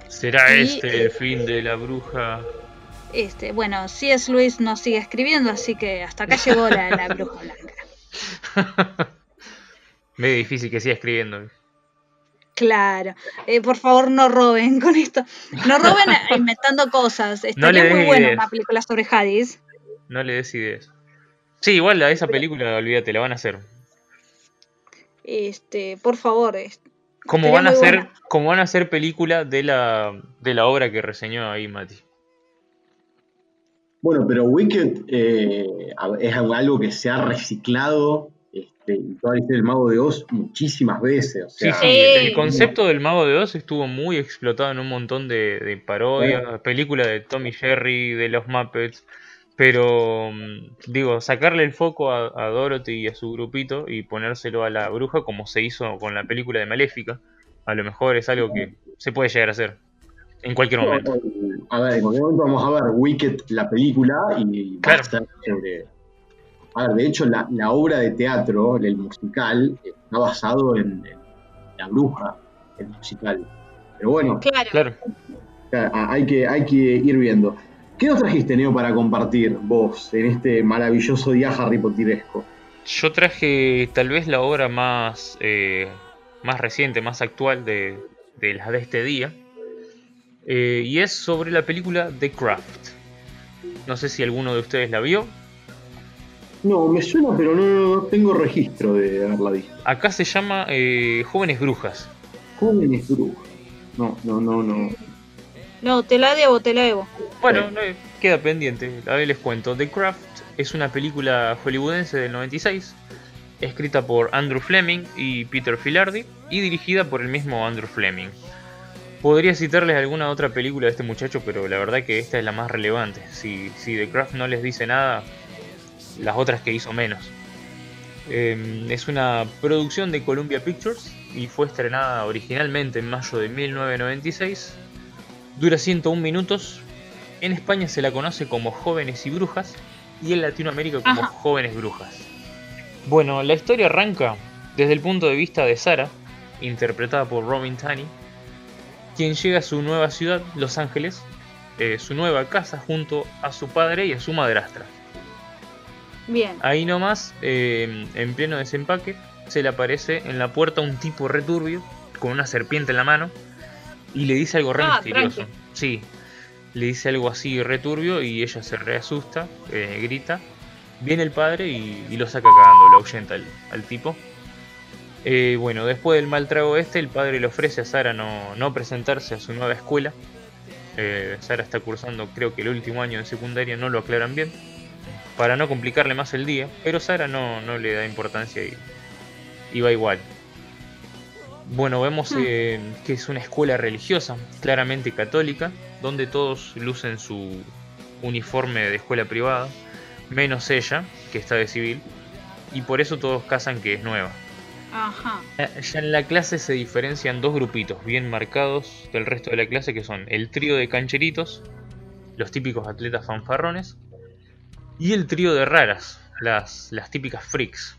¿Será este el fin de la bruja? Este, bueno, si es Luis no sigue escribiendo, así que hasta acá llegó la, la bruja blanca. Medio difícil que siga escribiendo. Claro, eh, por favor no roben con esto. No roben inventando cosas. Estaría muy buena una película sobre Hades. No le des ideas. Sí, igual a esa película, olvídate, la van a hacer. Este, por favor. como van a hacer, como van a hacer película de la, de la obra que reseñó ahí Mati. Bueno, pero Wicked eh, es algo que se ha reciclado este, del Mago de Oz muchísimas veces. sí, sí, el concepto del Mago de Oz estuvo muy explotado en un montón de, parodias, películas de Tommy Jerry, de los Muppets. Pero, mm, digo, sacarle el foco a, Dorothy y a su grupito y ponérselo a la bruja como se hizo con la película de Maléfica, a lo mejor es algo que se puede llegar a hacer en cualquier momento. A ver, en cualquier momento vamos a ver Wicked, la película, y claro. A ver, de hecho, la, obra de teatro, el musical, está basado en, La Bruja, el musical. Pero bueno, claro. Hay, que, hay que ir viendo. ¿Qué nos trajiste, Neo, para compartir vos en este maravilloso día Harry Potteresco? Yo traje tal vez la obra más, eh, más reciente, más actual de, de las de este día. Eh, y es sobre la película The Craft. No sé si alguno de ustedes la vio. No, me suena, pero no, tengo registro de haberla visto. Acá se llama eh, Jóvenes Brujas. Jóvenes Brujas. No, no, no, no. No, te la debo, te la debo. Bueno, queda pendiente. A ver, les cuento. The Craft es una película hollywoodense del 96, escrita por Andrew Fleming y Peter Filardi y dirigida por el mismo Andrew Fleming. Podría citarles alguna otra película de este muchacho, pero la verdad que esta es la más relevante. Si, si The Craft no les dice nada, las otras que hizo menos. Em, es una producción de Columbia Pictures y fue estrenada originalmente en mayo de 1996 Dura 101 minutos. En España se la conoce como Jóvenes y Brujas y en Latinoamérica como Jóvenes Brujas. Bueno, la historia arranca desde el punto de vista de Sara, interpretada por Robin Tunney, quien llega a su nueva ciudad, Los Ángeles, eh, su nueva casa junto a su padre y a su madrastra. Bien. Ahí nomás, eh, en pleno desempaque, se le aparece en la puerta un tipo returbio con una serpiente en la mano y le dice algo re ah, misterioso. Sí, le dice algo así returbio y ella se reasusta, eh, grita. Viene el padre y, lo saca cagando, lo ahuyenta al, tipo. Eh, bueno, después del mal trago este, el padre le ofrece a Sara no, presentarse a su nueva escuela. Eh, Sara está cursando, creo que el último año de secundaria, no lo aclaran bien. Para no complicarle más el día, pero Sara no, no le da importancia y, y va igual. Bueno, vemos hmm. eh, que es una escuela religiosa, claramente católica, donde todos lucen su uniforme de escuela privada, menos ella, que está de civil, y por eso todos casan que es nueva. Ajá. Ya en la clase se diferencian dos grupitos bien marcados del resto de la clase, que son el trío de cancheritos, los típicos atletas fanfarrones, y el trío de raras, las, las típicas freaks,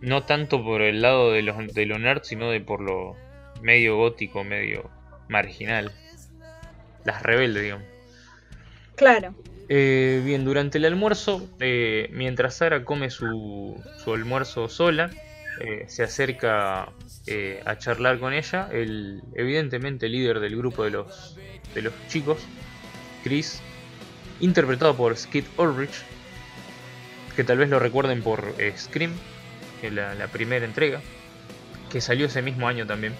no tanto por el lado de, los, de lo nerd, sino de por lo medio gótico, medio marginal. Las rebeldes, digamos. Claro. Eh, bien, durante el almuerzo, eh, mientras Sara come su, su almuerzo sola, eh, se acerca a charlar con ella, el evidentemente líder del grupo de los, de los chicos, Chris, interpretado por Skid Ulrich, que tal vez lo recuerden por Scream, la, primera entrega, que salió ese mismo año también.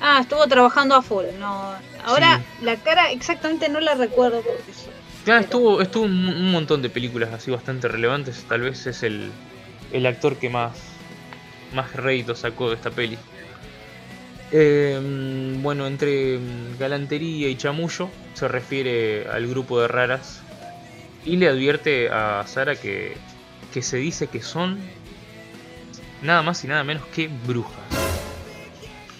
Ah, estuvo trabajando a full. No, ahora la cara exactamente no la recuerdo. Porque estuvo, estuvo un, montón de películas así bastante relevantes. Tal vez es el, el actor que más, más rédito sacó de esta peli. Em, bueno, entre galantería y chamullo se refiere al grupo de raras y le advierte a Sara que, que se dice que son nada más y nada menos que brujas.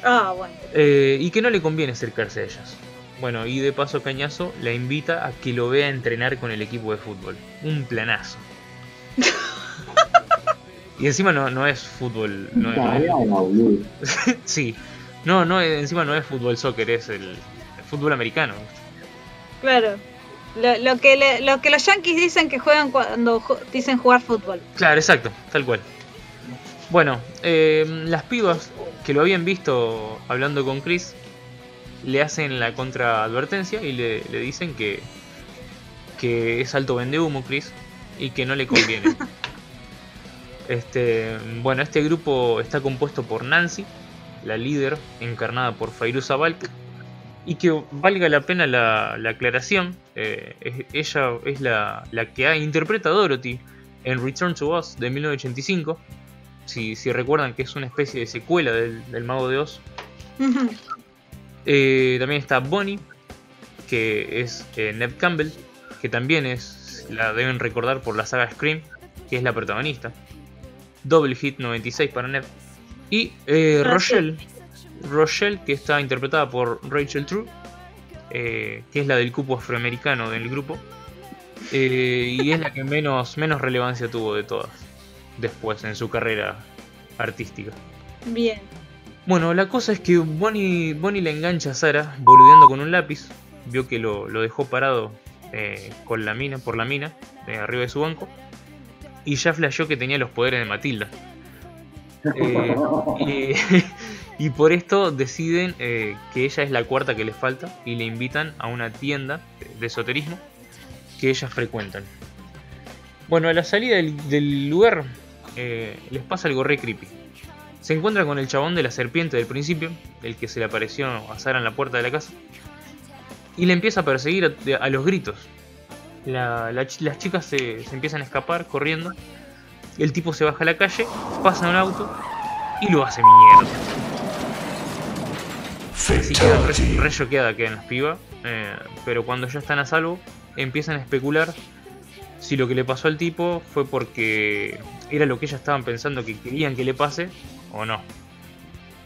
Ah, bueno. Eh, y que no le conviene acercarse a ellas. Bueno, y de paso Cañazo la invita a que lo vea entrenar con el equipo de fútbol. Un planazo. y encima no, no es fútbol. No, sí. No, no, encima no es fútbol soccer, es el, fútbol americano. Claro. Lo, que lo que los yankees dicen que juegan cuando dicen jugar fútbol. Claro, exacto, tal cual. Bueno, eh, las pibas que lo habían visto hablando con Chris le hacen la contraadvertencia y le, dicen que, que es alto vende humo Chris y que no le conviene. este, bueno, este grupo está compuesto por Nancy, la líder encarnada por Fairuza Balk, Y que valga la pena la, aclaración, eh, ella es la, que ha, interpreta a Dorothy en Return to Oz de 1985. Si, si recuerdan que es una especie de secuela del, Mago de Oz. Eh, también está Bonnie, que es eh, Neb Campbell, que también es, la deben recordar por la saga Scream, que es la protagonista. Double hit 96 para Neb. Y eh, Rochelle, Rochelle, que está interpretada por Rachel True, que es la del cupo afroamericano del grupo. y es la que menos, menos relevancia tuvo de todas después en su carrera artística. Bien. Bueno, la cosa es que Bonnie, Bonnie le engancha a Sara boludeando con un lápiz. Vio que lo, dejó parado eh, con la mina, por la mina, de arriba de su banco. Y ya flasheó que tenía los poderes de Matilda. Eh, y, por esto deciden eh, que ella es la cuarta que les falta y le invitan a una tienda de esoterismo que ellas frecuentan. Bueno, a la salida del, lugar les pasa algo re creepy se encuentra con el chabón de la serpiente del principio, el que se le apareció a Sara en la puerta de la casa, y le empieza a perseguir a, los gritos. las chicas se, empiezan a escapar corriendo, el tipo se baja a la calle, pasa un auto y lo hace mierda. Así queda re, choqueada quedan las pibas, eh, pero cuando ya están a salvo, empiezan a especular si lo que le pasó al tipo fue porque era lo que ellas estaban pensando que querían que le pase o no.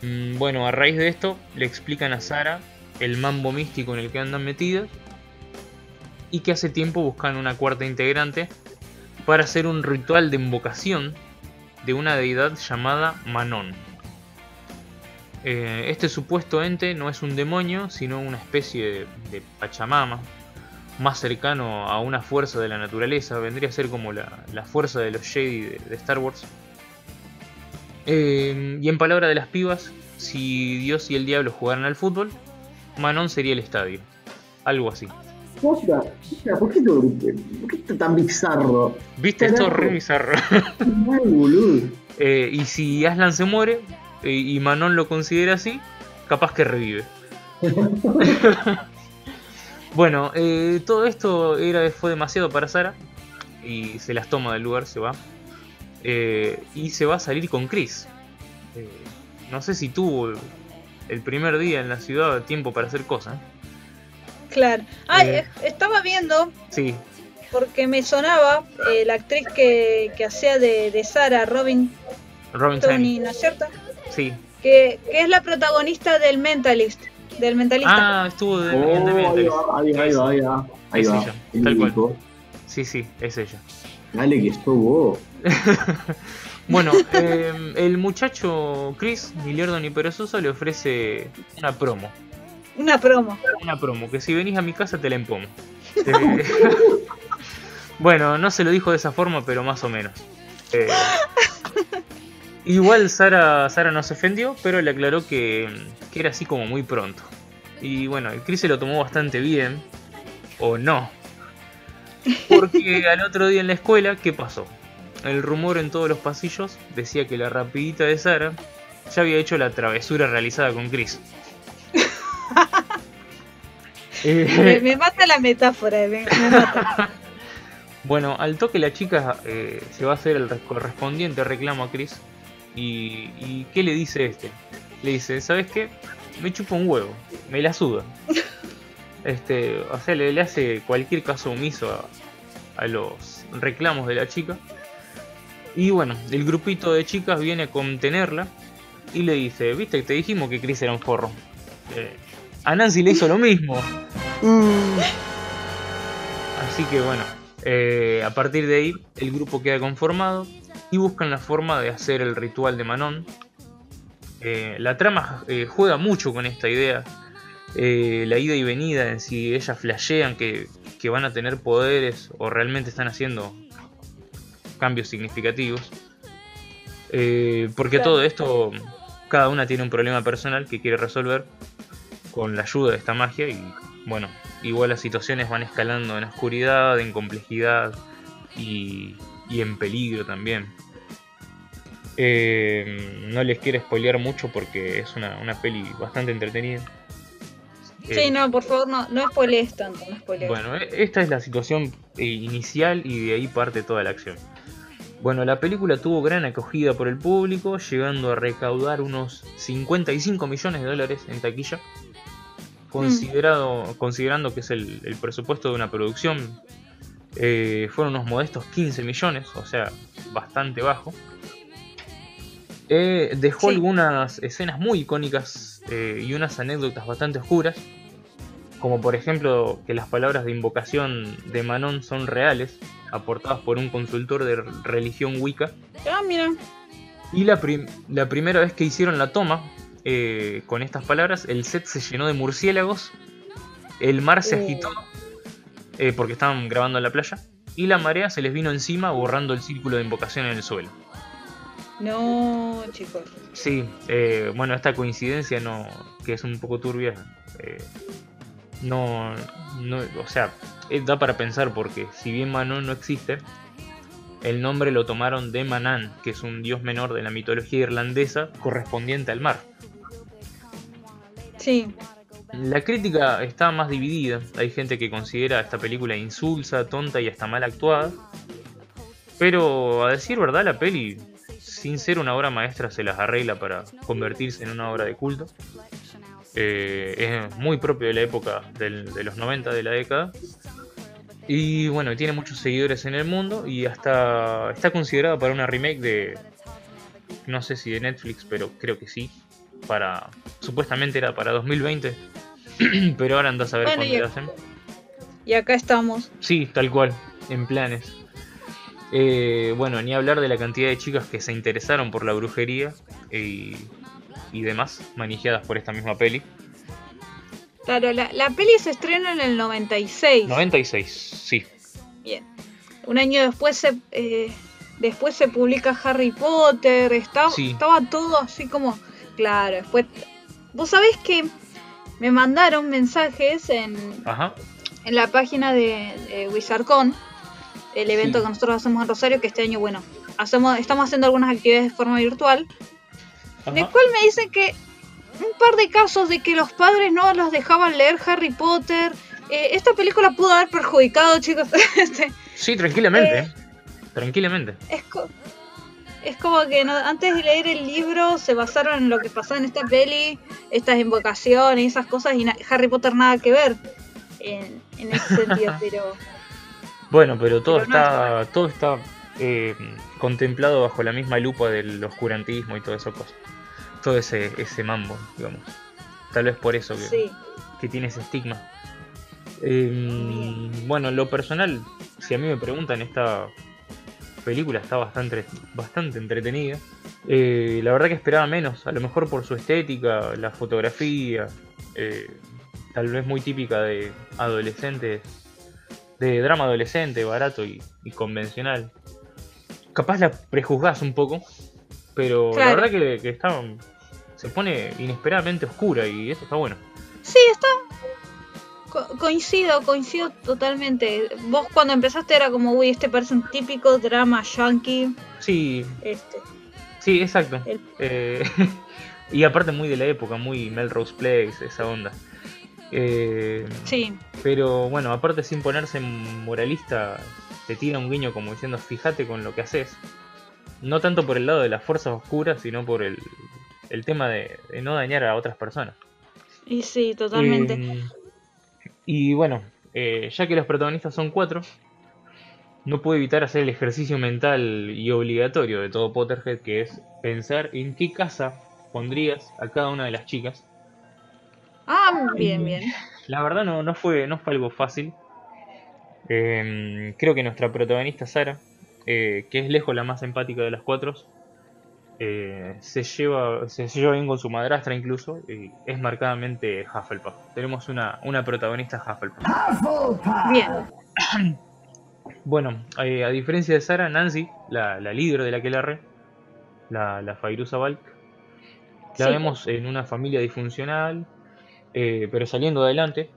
Mm, bueno, a raíz de esto le explican a Sara el mambo místico en el que andan metidos y que hace tiempo buscan una cuarta integrante para hacer un ritual de invocación de una deidad llamada Manon. Eh, este supuesto ente no es un demonio, sino una especie de, Pachamama, más cercano a una fuerza de la naturaleza, vendría a ser como la, fuerza de los Jedi de Star Wars. Eh, y en palabra de las pibas, si Dios y el diablo jugaran al fútbol, Manon sería el estadio. Algo así. ¿Por qué, está tan bizarro? ¿Viste esto? Re bizarro. Eh, y si Aslan se muere eh, y Manon lo considera así, capaz que revive. bueno, todo esto era, fue demasiado para Sara y se las toma del lugar, se va. Eh, y se va a salir con Chris. Eh, no sé si tuvo el primer día en la ciudad tiempo para hacer cosas. Claro. Ah, estaba viendo. Sí. Porque me sonaba la actriz que, que hacía de, de Sara, Robin. Robin Tony, ¿no es cierto? Sí. Que, que, es la protagonista del Mentalist. Del Mentalista. Ah, estuvo de, oh, Mentalist. Ahí va, ahí va, ahí va. Ahí va. tal cual. Sí, sí, es ella. Dale que estuvo. bueno, em, el muchacho Chris, ni lerdo ni perezoso, le ofrece una promo. Una promo. Una promo, que si venís a mi casa te la empomo. Eh, bueno, no se lo dijo de esa forma, pero más o menos. Eh, igual Sara, Sara no se ofendió, pero le aclaró que, que era así como muy pronto. Y bueno, el Chris se lo tomó bastante bien, o no, porque al otro día en la escuela, ¿qué pasó? El rumor en todos los pasillos decía que la rapidita de Sara ya había hecho la travesura realizada con Chris. Eh, me, mata la metáfora, me, mata. bueno, al toque la chica eh, se va a hacer el correspondiente reclamo a Chris. Y, y, ¿qué le dice este? Le dice, ¿sabes qué? Me chupa un huevo, me la suda. Este, o sea, le, hace cualquier caso omiso a, los reclamos de la chica. Y bueno, el grupito de chicas viene a contenerla y le dice, viste que te dijimos que Chris era un forro. Eh, a Nancy le hizo lo mismo. Mm. Así que bueno, eh, a partir de ahí el grupo queda conformado y buscan la forma de hacer el ritual de Manon. Eh, la trama juega mucho con esta idea eh, la ida y venida en si ellas flashean que, van a tener poderes o realmente están haciendo cambios significativos. Eh, porque todo esto, cada una tiene un problema personal que quiere resolver con la ayuda de esta magia y bueno, igual las situaciones van escalando en oscuridad, en complejidad y, en peligro también. Eh, no les quiero spoilear mucho porque es una, una peli bastante entretenida. Sí, Eh, no, por favor, no, no spoilees tanto, no spoilees. Bueno, e- esta es la situación eh, inicial y de ahí parte toda la acción. Bueno, la película tuvo gran acogida por el público, llegando a recaudar unos 55 millones de dólares en taquilla. Considerado, Considerando que es el, el presupuesto de una producción, eh, fueron unos modestos 15 millones, o sea, bastante bajo. Eh, dejó Sí. algunas escenas muy icónicas eh, y unas anécdotas bastante oscuras, como por ejemplo que las palabras de invocación de Manon son reales, aportadas por un consultor de religión Wicca, Ah, mira. y la, prim- la primera vez que hicieron la toma eh, con estas palabras, el set se llenó de murciélagos, el mar se Uh. agitó eh, porque estaban grabando en la playa, y la marea se les vino encima borrando el círculo de invocación en el suelo. No, chicos. Sí, eh, bueno, esta coincidencia no, que es un poco turbia, no, no, o sea, da para pensar porque si bien Manon no existe, el nombre lo tomaron de Manan, que es un dios menor de la mitología irlandesa correspondiente al mar. Sí. La crítica está más dividida, hay gente que considera esta película insulsa, tonta y hasta mal actuada, pero a decir verdad la peli, sin ser una obra maestra, se las arregla para convertirse en una obra de culto. Eh, es muy propio de la época del- de los 90 de la década. Y bueno, tiene muchos seguidores en el mundo y hasta está considerada para una remake de, no sé si de Netflix, pero creo que sí. Para, supuestamente era para 2020, pero ahora andas a ver Bueno, cuándo la hacen. Y acá estamos. Sí, tal cual, en planes. Eh, bueno, ni hablar de la cantidad de chicas que se interesaron por la brujería y, y demás, manijeadas por esta misma peli. Claro, la, la peli se estrena en el 96. 96, sí. Bien. Un año después se, eh, después se publica Harry Potter. Estaba, Sí. estaba todo así como. Claro, después. Vos sabés que me mandaron mensajes en, Ajá. en la página de, de WizardCon, el evento Sí. que nosotros hacemos en Rosario, que este año, bueno, hacemos, estamos haciendo algunas actividades de forma virtual. De cual me dicen que un par de casos de que los padres no los dejaban leer Harry Potter. Eh, esta película pudo haber perjudicado, chicos. Este, Sí, tranquilamente. Eh. Tranquilamente. es, es como que no- antes de leer el libro se basaron en lo que pasaba en esta peli, estas invocaciones y esas cosas, y Harry Potter nada que ver en, en ese sentido, pero Bueno, pero todo Pero no está, todo está eh, contemplado bajo la misma lupa del oscurantismo y todo eso cosas. Todo ese, ese mambo, digamos. Tal vez por eso que, sí. que tiene ese estigma. Eh, bueno, lo personal, si a mí me preguntan, esta película está bastante, bastante entretenida. Eh, la verdad que esperaba menos, a lo mejor por su estética, la fotografía, eh, tal vez muy típica de adolescentes, de drama adolescente, barato y, y convencional. Capaz la prejuzgás un poco, pero la verdad que, que está, se pone inesperadamente oscura y eso está bueno. Sí, está. Co- coincido, coincido totalmente. Vos cuando empezaste era como, uy, este parece un típico drama yankee. Sí, Este. sí, exacto. El- Eh, y aparte muy de la época, muy Melrose Place, esa onda. Eh, Sí, pero bueno, aparte sin ponerse moralista, te tira un guiño como diciendo, fíjate con lo que haces. No tanto por el lado de las fuerzas oscuras, sino por el, el tema de, de no dañar a otras personas. y sí, totalmente. Eh, y bueno, eh, ya que los protagonistas son cuatro, no puedo evitar hacer el ejercicio mental y obligatorio de todo Potterhead, que es pensar en qué casa pondrías a cada una de las chicas. ah, bien, bien. La verdad no, no, fue, no fue algo fácil. Eh, creo que nuestra protagonista Sara, eh, que es lejos la más empática de las cuatro, eh, se, lleva, se lleva bien con su madrastra incluso, y es marcadamente Hufflepuff. Tenemos una, una protagonista Hufflepuff. Bien. Bueno, eh, a diferencia de Sara, Nancy, la, la líder de la Aquelarre, la, la Fairuza Balk, la Sí. vemos en una familia disfuncional, eh, pero saliendo adelante.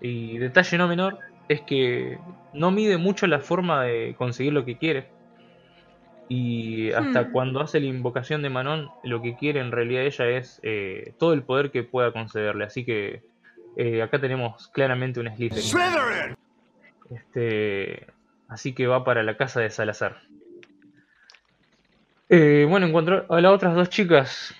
Y detalle no menor es que no mide mucho la forma de conseguir lo que quiere. Y hasta Hmm. cuando hace la invocación de Manon, lo que quiere en realidad ella es eh, todo el poder que pueda concederle. Así que Eh, acá tenemos claramente un Slytherin. Este, así que va para la casa de Salazar. Eh, bueno, en cuanto a las otras dos chicas,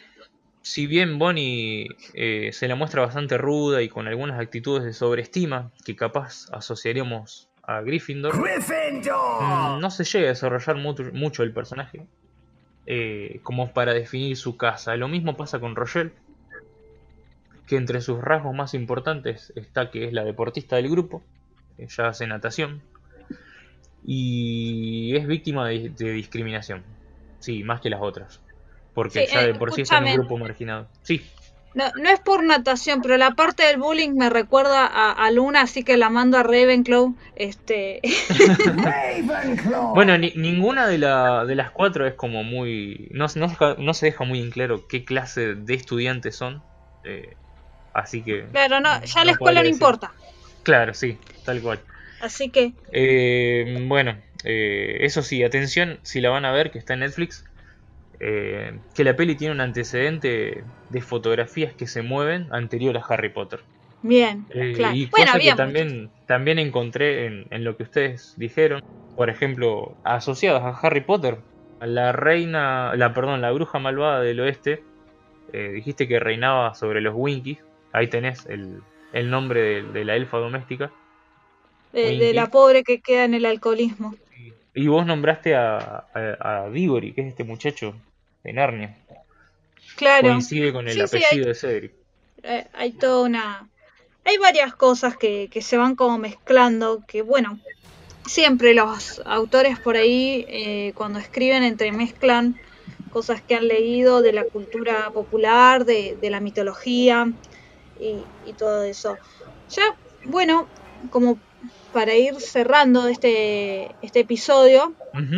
si bien Bonnie eh, se la muestra bastante ruda y con algunas actitudes de sobreestima que capaz asociaríamos a Gryffindor, mm, no se llega a desarrollar mucho, el personaje eh, como para definir su casa. Lo mismo pasa con Rochelle, que entre sus rasgos más importantes está que es la deportista del grupo, ella hace natación y es víctima de discriminación. Sí, más que las otras. Porque ya de eh, por sí está en un grupo marginado. Sí. No, no es por natación, pero la parte del bullying me recuerda a, Luna, así que la mando a Ravenclaw. Este... bueno, ninguna de, la, de las cuatro es como muy... No, no, se deja muy en claro qué clase de estudiantes son. Eh, así que... Claro, no, ya la escuela no importa. Claro, sí, tal cual. Así que... Eh, bueno, eh, eso sí, atención, si la van a ver, que está en Netflix, eh, que la peli tiene un antecedente de fotografías que se mueven anterior a Harry Potter. Bien, eh, claro. Y cosa que también, también encontré en, lo que ustedes dijeron, por ejemplo, asociados a Harry Potter, a la reina, la perdón, la bruja malvada del oeste, dijiste que reinaba sobre los Winkies, ahí tenés el, nombre de, la elfa doméstica. de, la pobre que queda en el alcoholismo. Y vos nombraste a, a, que es este muchacho de Narnia. Claro. Coincide con el apellido de Cedric. Eh, hay toda una. Hay varias cosas que, se van como mezclando. Que bueno, siempre los autores por ahí, eh, cuando escriben, entremezclan cosas que han leído de la cultura popular, de, la mitología y, y todo eso. Ya, bueno, como para ir cerrando este, este episodio,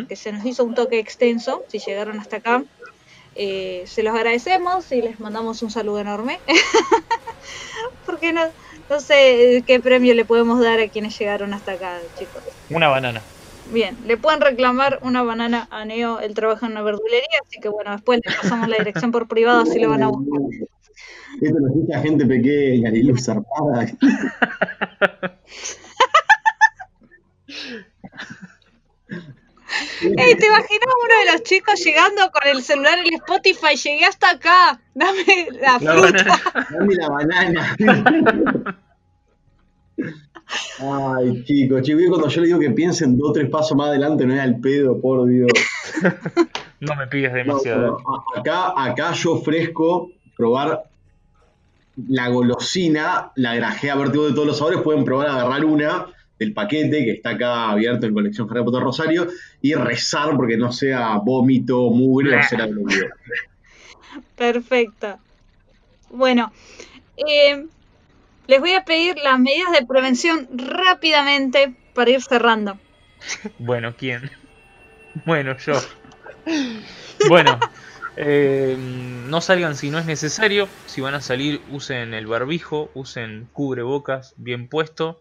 que se nos hizo un toque extenso, si llegaron hasta acá, eh, se los agradecemos y les mandamos un saludo enorme. Porque no, no sé qué premio le podemos dar a quienes llegaron hasta acá, chicos. Una banana. Bien, le pueden reclamar una banana a Neo, él trabaja en una verdulería, así que bueno, después le pasamos la dirección por privado, así lo van a buscar. Esto lo escucha gente pequeña y luz zarpada. Ey, ¿te imaginas uno de los chicos llegando con el celular en Spotify? Llegué hasta acá, dame la, fruta. Dame la banana. Ay, chicos, chicos, cuando yo le digo que piensen dos o tres pasos más adelante, no es al pedo, por Dios. No me pides demasiado. acá, acá yo ofrezco probar la golosina, la grajea vertigo de todos los sabores, pueden probar a agarrar una del paquete que está acá abierto en colección Harry Potter Rosario y rezar porque no sea vómito, mugre o será Perfecto. Bueno, eh, les voy a pedir las medidas de prevención rápidamente para ir cerrando. Bueno, ¿quién? Bueno, yo. Bueno, eh, no salgan si no es necesario. Si van a salir, usen el barbijo, usen cubrebocas bien puesto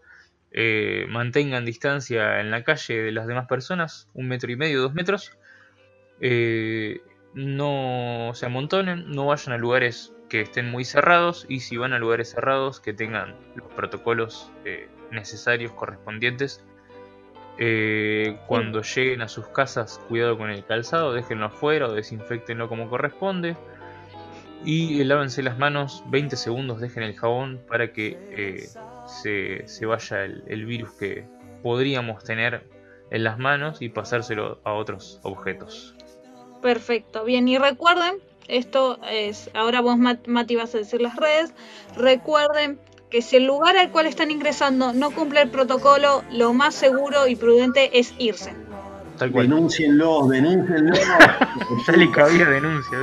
eh, mantengan distancia en la calle de las demás personas, un metro y medio, dos metros. Eh, no se amontonen, no vayan a lugares que estén muy cerrados y si van a lugares cerrados que tengan los protocolos eh, necesarios correspondientes. cuando lleguen a sus casas, cuidado con el calzado, déjenlo afuera o desinfectenlo como corresponde. Y lávense las manos 20 segundos, dejen el jabón para que se, vaya el, virus que podríamos tener en las manos y pasárselo a otros objetos. Perfecto, bien, y recuerden, esto es, ahora vos Mati vas a decir las redes, recuerden que si el lugar al cual están ingresando no cumple el protocolo, lo más seguro y prudente es irse. Tal cual. Denúncienlo, denúncienlo. ya le cabía denuncia.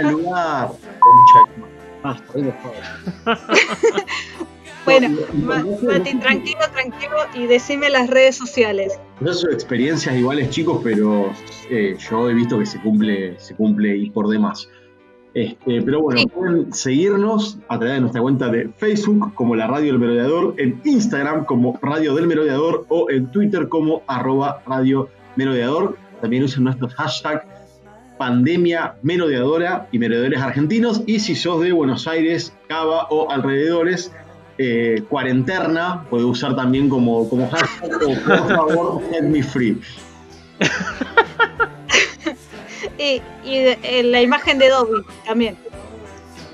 el lugar. bueno, Mati, tranquilo, tranquilo y decime las redes sociales. No son experiencias iguales, chicos, pero eh, yo he visto que se cumple, se cumple y por demás. Este, pero bueno, pueden seguirnos a través de nuestra cuenta de Facebook como la Radio del Merodeador, en Instagram como Radio del Merodeador o en Twitter como arroba Radio Merodeador. También usen nuestros hashtags pandemia merodeadora y merodeadores argentinos. Y si sos de Buenos Aires, Cava o alrededores, eh, cuarentena, puede usar también como, como hashtag o por favor, set me free. y, y la imagen de Dobby también.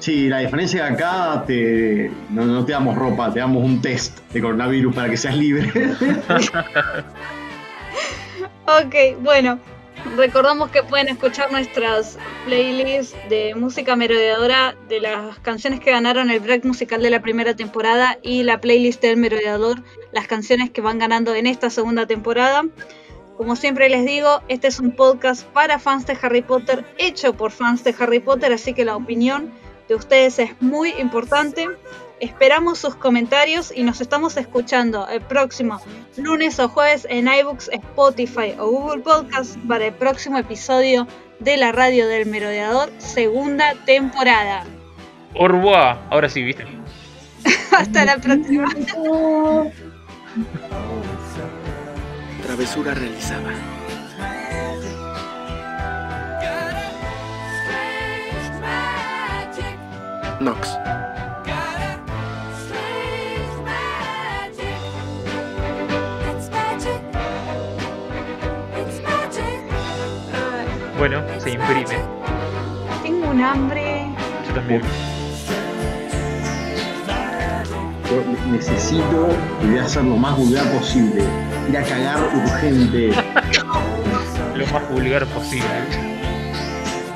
Sí, la diferencia de acá te, no, te damos ropa, te damos un test de coronavirus para que seas libre. ok, bueno, recordamos que pueden escuchar nuestras playlists de música merodeadora de las canciones que ganaron el break musical de la primera temporada y la playlist del merodeador, las canciones que van ganando en esta segunda temporada. Como siempre les digo, este es un podcast para fans de Harry Potter, hecho por fans de Harry Potter, así que la opinión de ustedes es muy importante. Esperamos sus comentarios y nos estamos escuchando el próximo lunes o jueves en iBooks, Spotify o Google Podcast para el próximo episodio de la radio del merodeador, segunda temporada. Orboa, ahora sí, ¿viste? Hasta la próxima. Travesura realizada. Nox. Bueno, se imprime. Tengo un hambre. Yo también. Yo necesito y voy a hacer lo más vulgar posible. Ir a cagar urgente. lo más vulgar posible.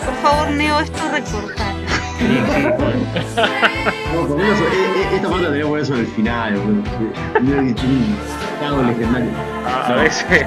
Por favor, Neo, esto recortar. No, con eso, eh, eh, esta parte la tenemos por eso en el final, Un cago legendario. A veces.